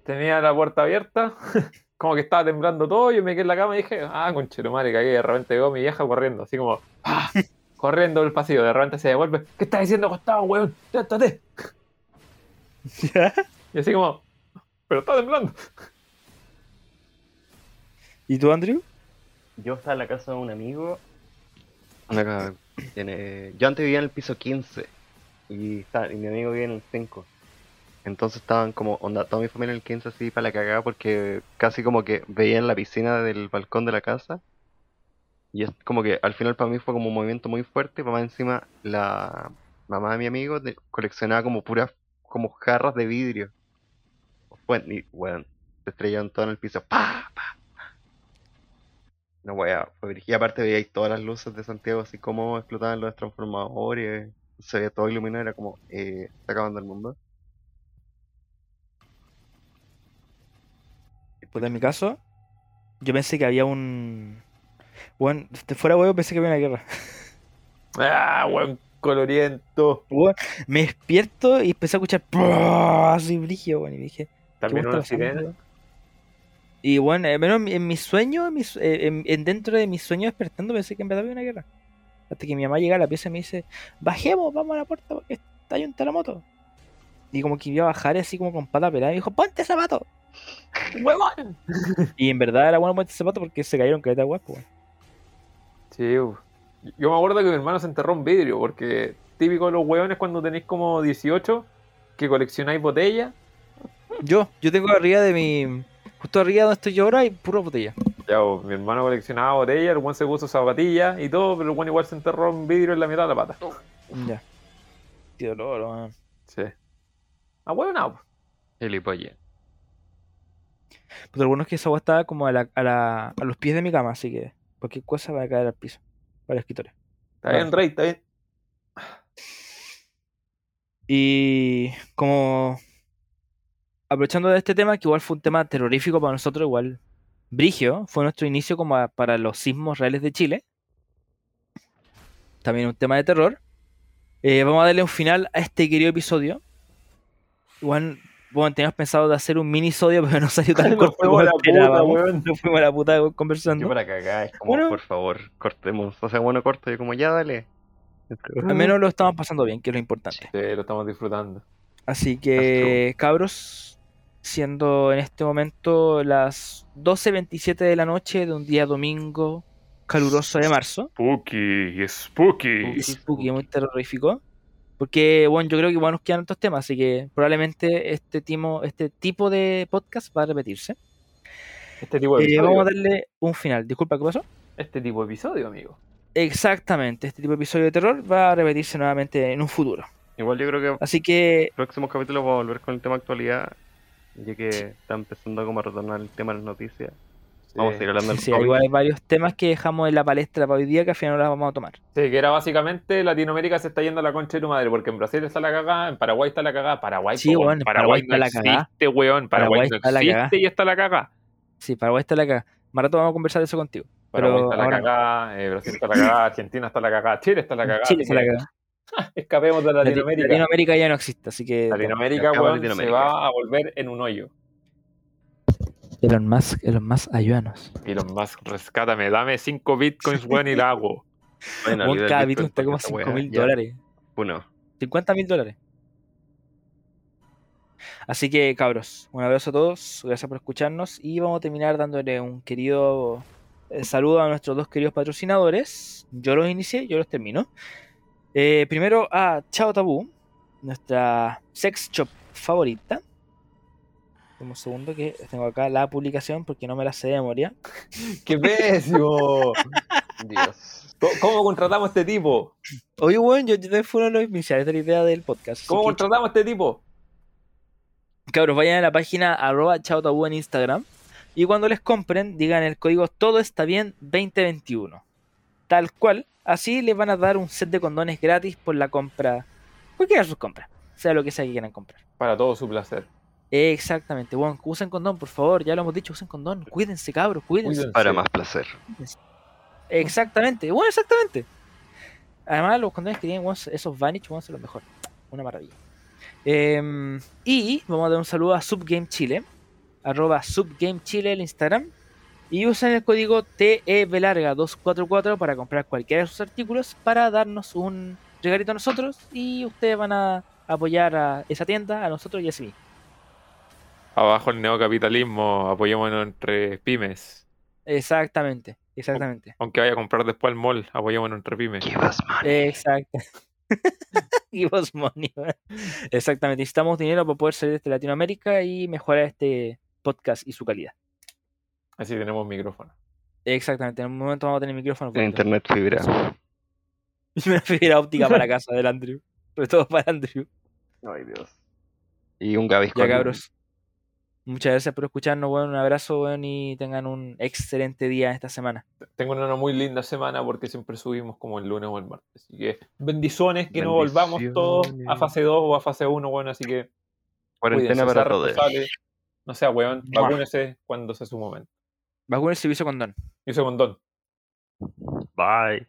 tenía la puerta abierta, como que estaba temblando todo, yo me quedé en la cama y dije, ah, conchero madre, cagué, de repente llegó mi vieja corriendo, así como, ¡ah! corriendo el pasillo, de repente se devuelve, ¿qué estás diciendo acostado, weón? Levántate. Y así como, pero está temblando. ¿Y tú, Andrew? Yo estaba en la casa de un amigo. tiene- yo antes vivía en el piso 15 y, está- y mi amigo vivía en el 5. Entonces estaban como, onda, toda mi familia en el 15 así para la cagada porque casi como que veían la piscina del balcón de la casa. Y es como que al final para mí fue como un movimiento muy fuerte. Para más encima, la mamá de mi amigo de- coleccionaba como puras como jarras de vidrio. Bueno, y bueno, se estrellaron todo en el piso. ¡Pa! ¡Pa! No, fue brígido. Y aparte veíais todas las luces de Santiago, así como explotaban los transformadores, se veía todo iluminado, era como, eh, está acabando el mundo. Pues en mi caso, yo pensé que había un. Bueno, de fuera huevo pensé que había una guerra. Ah, weón, coloriento. Me despierto y empecé a escuchar así brillo, weón, y dije, ¿qué También una sirena. Y bueno, al menos en mi- en mis sueños, en, eh, en- en dentro de mis sueños despertando pensé que en verdad había una guerra. Hasta que mi mamá llega a la pieza y me dice, bajemos, vamos a la puerta porque está ahí un terremoto. Y como que iba a bajar así como con pata pelada y dijo, ponte zapato. ¡Huevón! Y en verdad era bueno ponte zapato porque se cayeron caleta de. Sí, uf. Yo me acuerdo que mi hermano se enterró un vidrio, porque típico de los hueones cuando tenéis como 18, que coleccionáis botellas. Yo, yo tengo arriba de mi... Justo arriba donde estoy yo ahora hay pura botella. Ya, pues, mi hermano coleccionaba botellas, el buen se puso zapatillas y todo, pero el buen igual se enterró un vidrio en la mitad de la pata. Ya. Qué dolor, weón. Sí. Ah, bueno, no. Gilipollas. Pero lo bueno es que esa agua estaba como a, la, a, la- a los pies de mi cama, así que cualquier cosa va a caer al piso. Para el escritorio. Está bien, Rey, está bien. Y como aprovechando de este tema, que igual fue un tema terrorífico para nosotros, igual Brigio, fue nuestro inicio como a- para los sismos reales de Chile. También un tema de terror. Eh, vamos a darle un final a este querido episodio. Igual, bueno, teníamos pensado de hacer un minisodio, pero no salió tan Nos corto fuimos como a la esperábamos. Nos fuimos a la puta Yo conversando. para cagar, es como, Bueno. por favor, cortemos. O sea, bueno, corto, yo como, ya dale. Al menos lo estamos pasando bien, que es lo importante. Sí, lo estamos disfrutando. Así que, cabros, siendo en este momento las 12.27 de la noche de un día domingo caluroso de marzo, Spooky, spooky. y spooky, muy terrorífico, porque, bueno, yo creo que igual nos quedan otros temas, así que probablemente este, timo, este tipo de podcast va a repetirse. Este tipo de Eh, episodio. vamos a darle un final. Disculpa, ¿qué pasó? Este tipo de episodio, amigo. Exactamente, este tipo de episodio de terror va a repetirse nuevamente en un futuro. Igual yo creo que Así que, próximos capítulos vamos a volver con el tema actualidad, ya que está empezando como a retornar el tema de las noticias. Vamos a seguir hablando del sí, igual hay varios temas que dejamos en la palestra para hoy día que al final no las vamos a tomar. Sí, que era básicamente Latinoamérica se está yendo a la concha de tu madre, porque en Brasil está la cagada, en Paraguay está la cagada, Paraguay, Sí, po, Paraguay, Paraguay no está la cagada. existe, weón, Paraguay, Paraguay no está la existe cagada. y está la cagada. Sí, Paraguay está la cagada. Más rato vamos a conversar de eso contigo. Paraguay Pero está la ahora no. cagada, eh, Brasil está la cagada, Argentina está la cagada, Chile está la cagada. Chile está la cagada. Escapemos de Lati- Latinoamérica. Latinoamérica ya no existe, así que. Latinoamérica, acaba weón, se Latinoamérica. va a volver en un hoyo. Elon Musk, Elon Musk, ayúdanos. Elon Musk, rescátame, dame 5 bitcoins, weón, y la hago. Bueno, el cada Bitcoin está como porque esa 5 weá mil dólares. Uno. 50 mil dólares. Así que, cabros, un abrazo a todos. Gracias por escucharnos. Y vamos a terminar dándole un querido eh, saludo a nuestros dos queridos patrocinadores. Yo los inicié, yo los termino. Eh, primero a Chao Tabú, nuestra sex shop favorita. Un segundo que tengo acá la publicación porque no me la sé de memoria. ¡Qué pésimo! Dios. ¿Cómo- ¿Cómo contratamos a este tipo? Oye, bueno, yo, yo fui uno de los iniciales de la idea del podcast. ¿Cómo contratamos a este tipo? Cabros, vayan a la página arroba chaotabú en Instagram y cuando les compren digan el código todo está bien 2021. Tal cual, así les van a dar un set de condones gratis por la compra, cualquiera de sus compras, sea lo que sea que quieran comprar. Para todo su placer. Exactamente, bueno, usen condón, por favor, ya lo hemos dicho, usen condón, cuídense cabros, cuídense. Cuídense. Para más placer. Exactamente, bueno, exactamente. Además, los condones que tienen esos Vanish weón, son los mejores. Una maravilla. Em, y vamos a dar un saludo a Subgame Chile, arroba Subgame Chile el Instagram. Y usen el código TEVlarga244 para comprar cualquiera de sus artículos para darnos un regalito a nosotros y ustedes van a apoyar a esa tienda, a nosotros y así mismo. Abajo el neocapitalismo, apoyémonos entre pymes. Exactamente, exactamente. Aunque vaya a comprar después al mall, apoyémonos entre pymes. Give us money. Exacto. Give us money. Exactamente. Necesitamos dinero para poder salir de Latinoamérica y mejorar este podcast y su calidad. Así tenemos micrófono. Exactamente. En un momento vamos a tener micrófono. En internet fibra. Y una fibra óptica para casa del Andrew. Sobre todo para Andrew. Ay, Dios. Y un Gavisco. Ya cabros. Muchas gracias por escucharnos, weón. Un abrazo, weón, y tengan un excelente día esta semana. Tengo una muy linda semana porque siempre subimos como el lunes o el martes. Así que bendiciones, que no volvamos todos a fase 2 o a fase 1, bueno, así que Cuarentena para todos. No sea weón, vacúnese cuando sea su momento. Vacuna el servicio con Don. Y ese condón. Bye.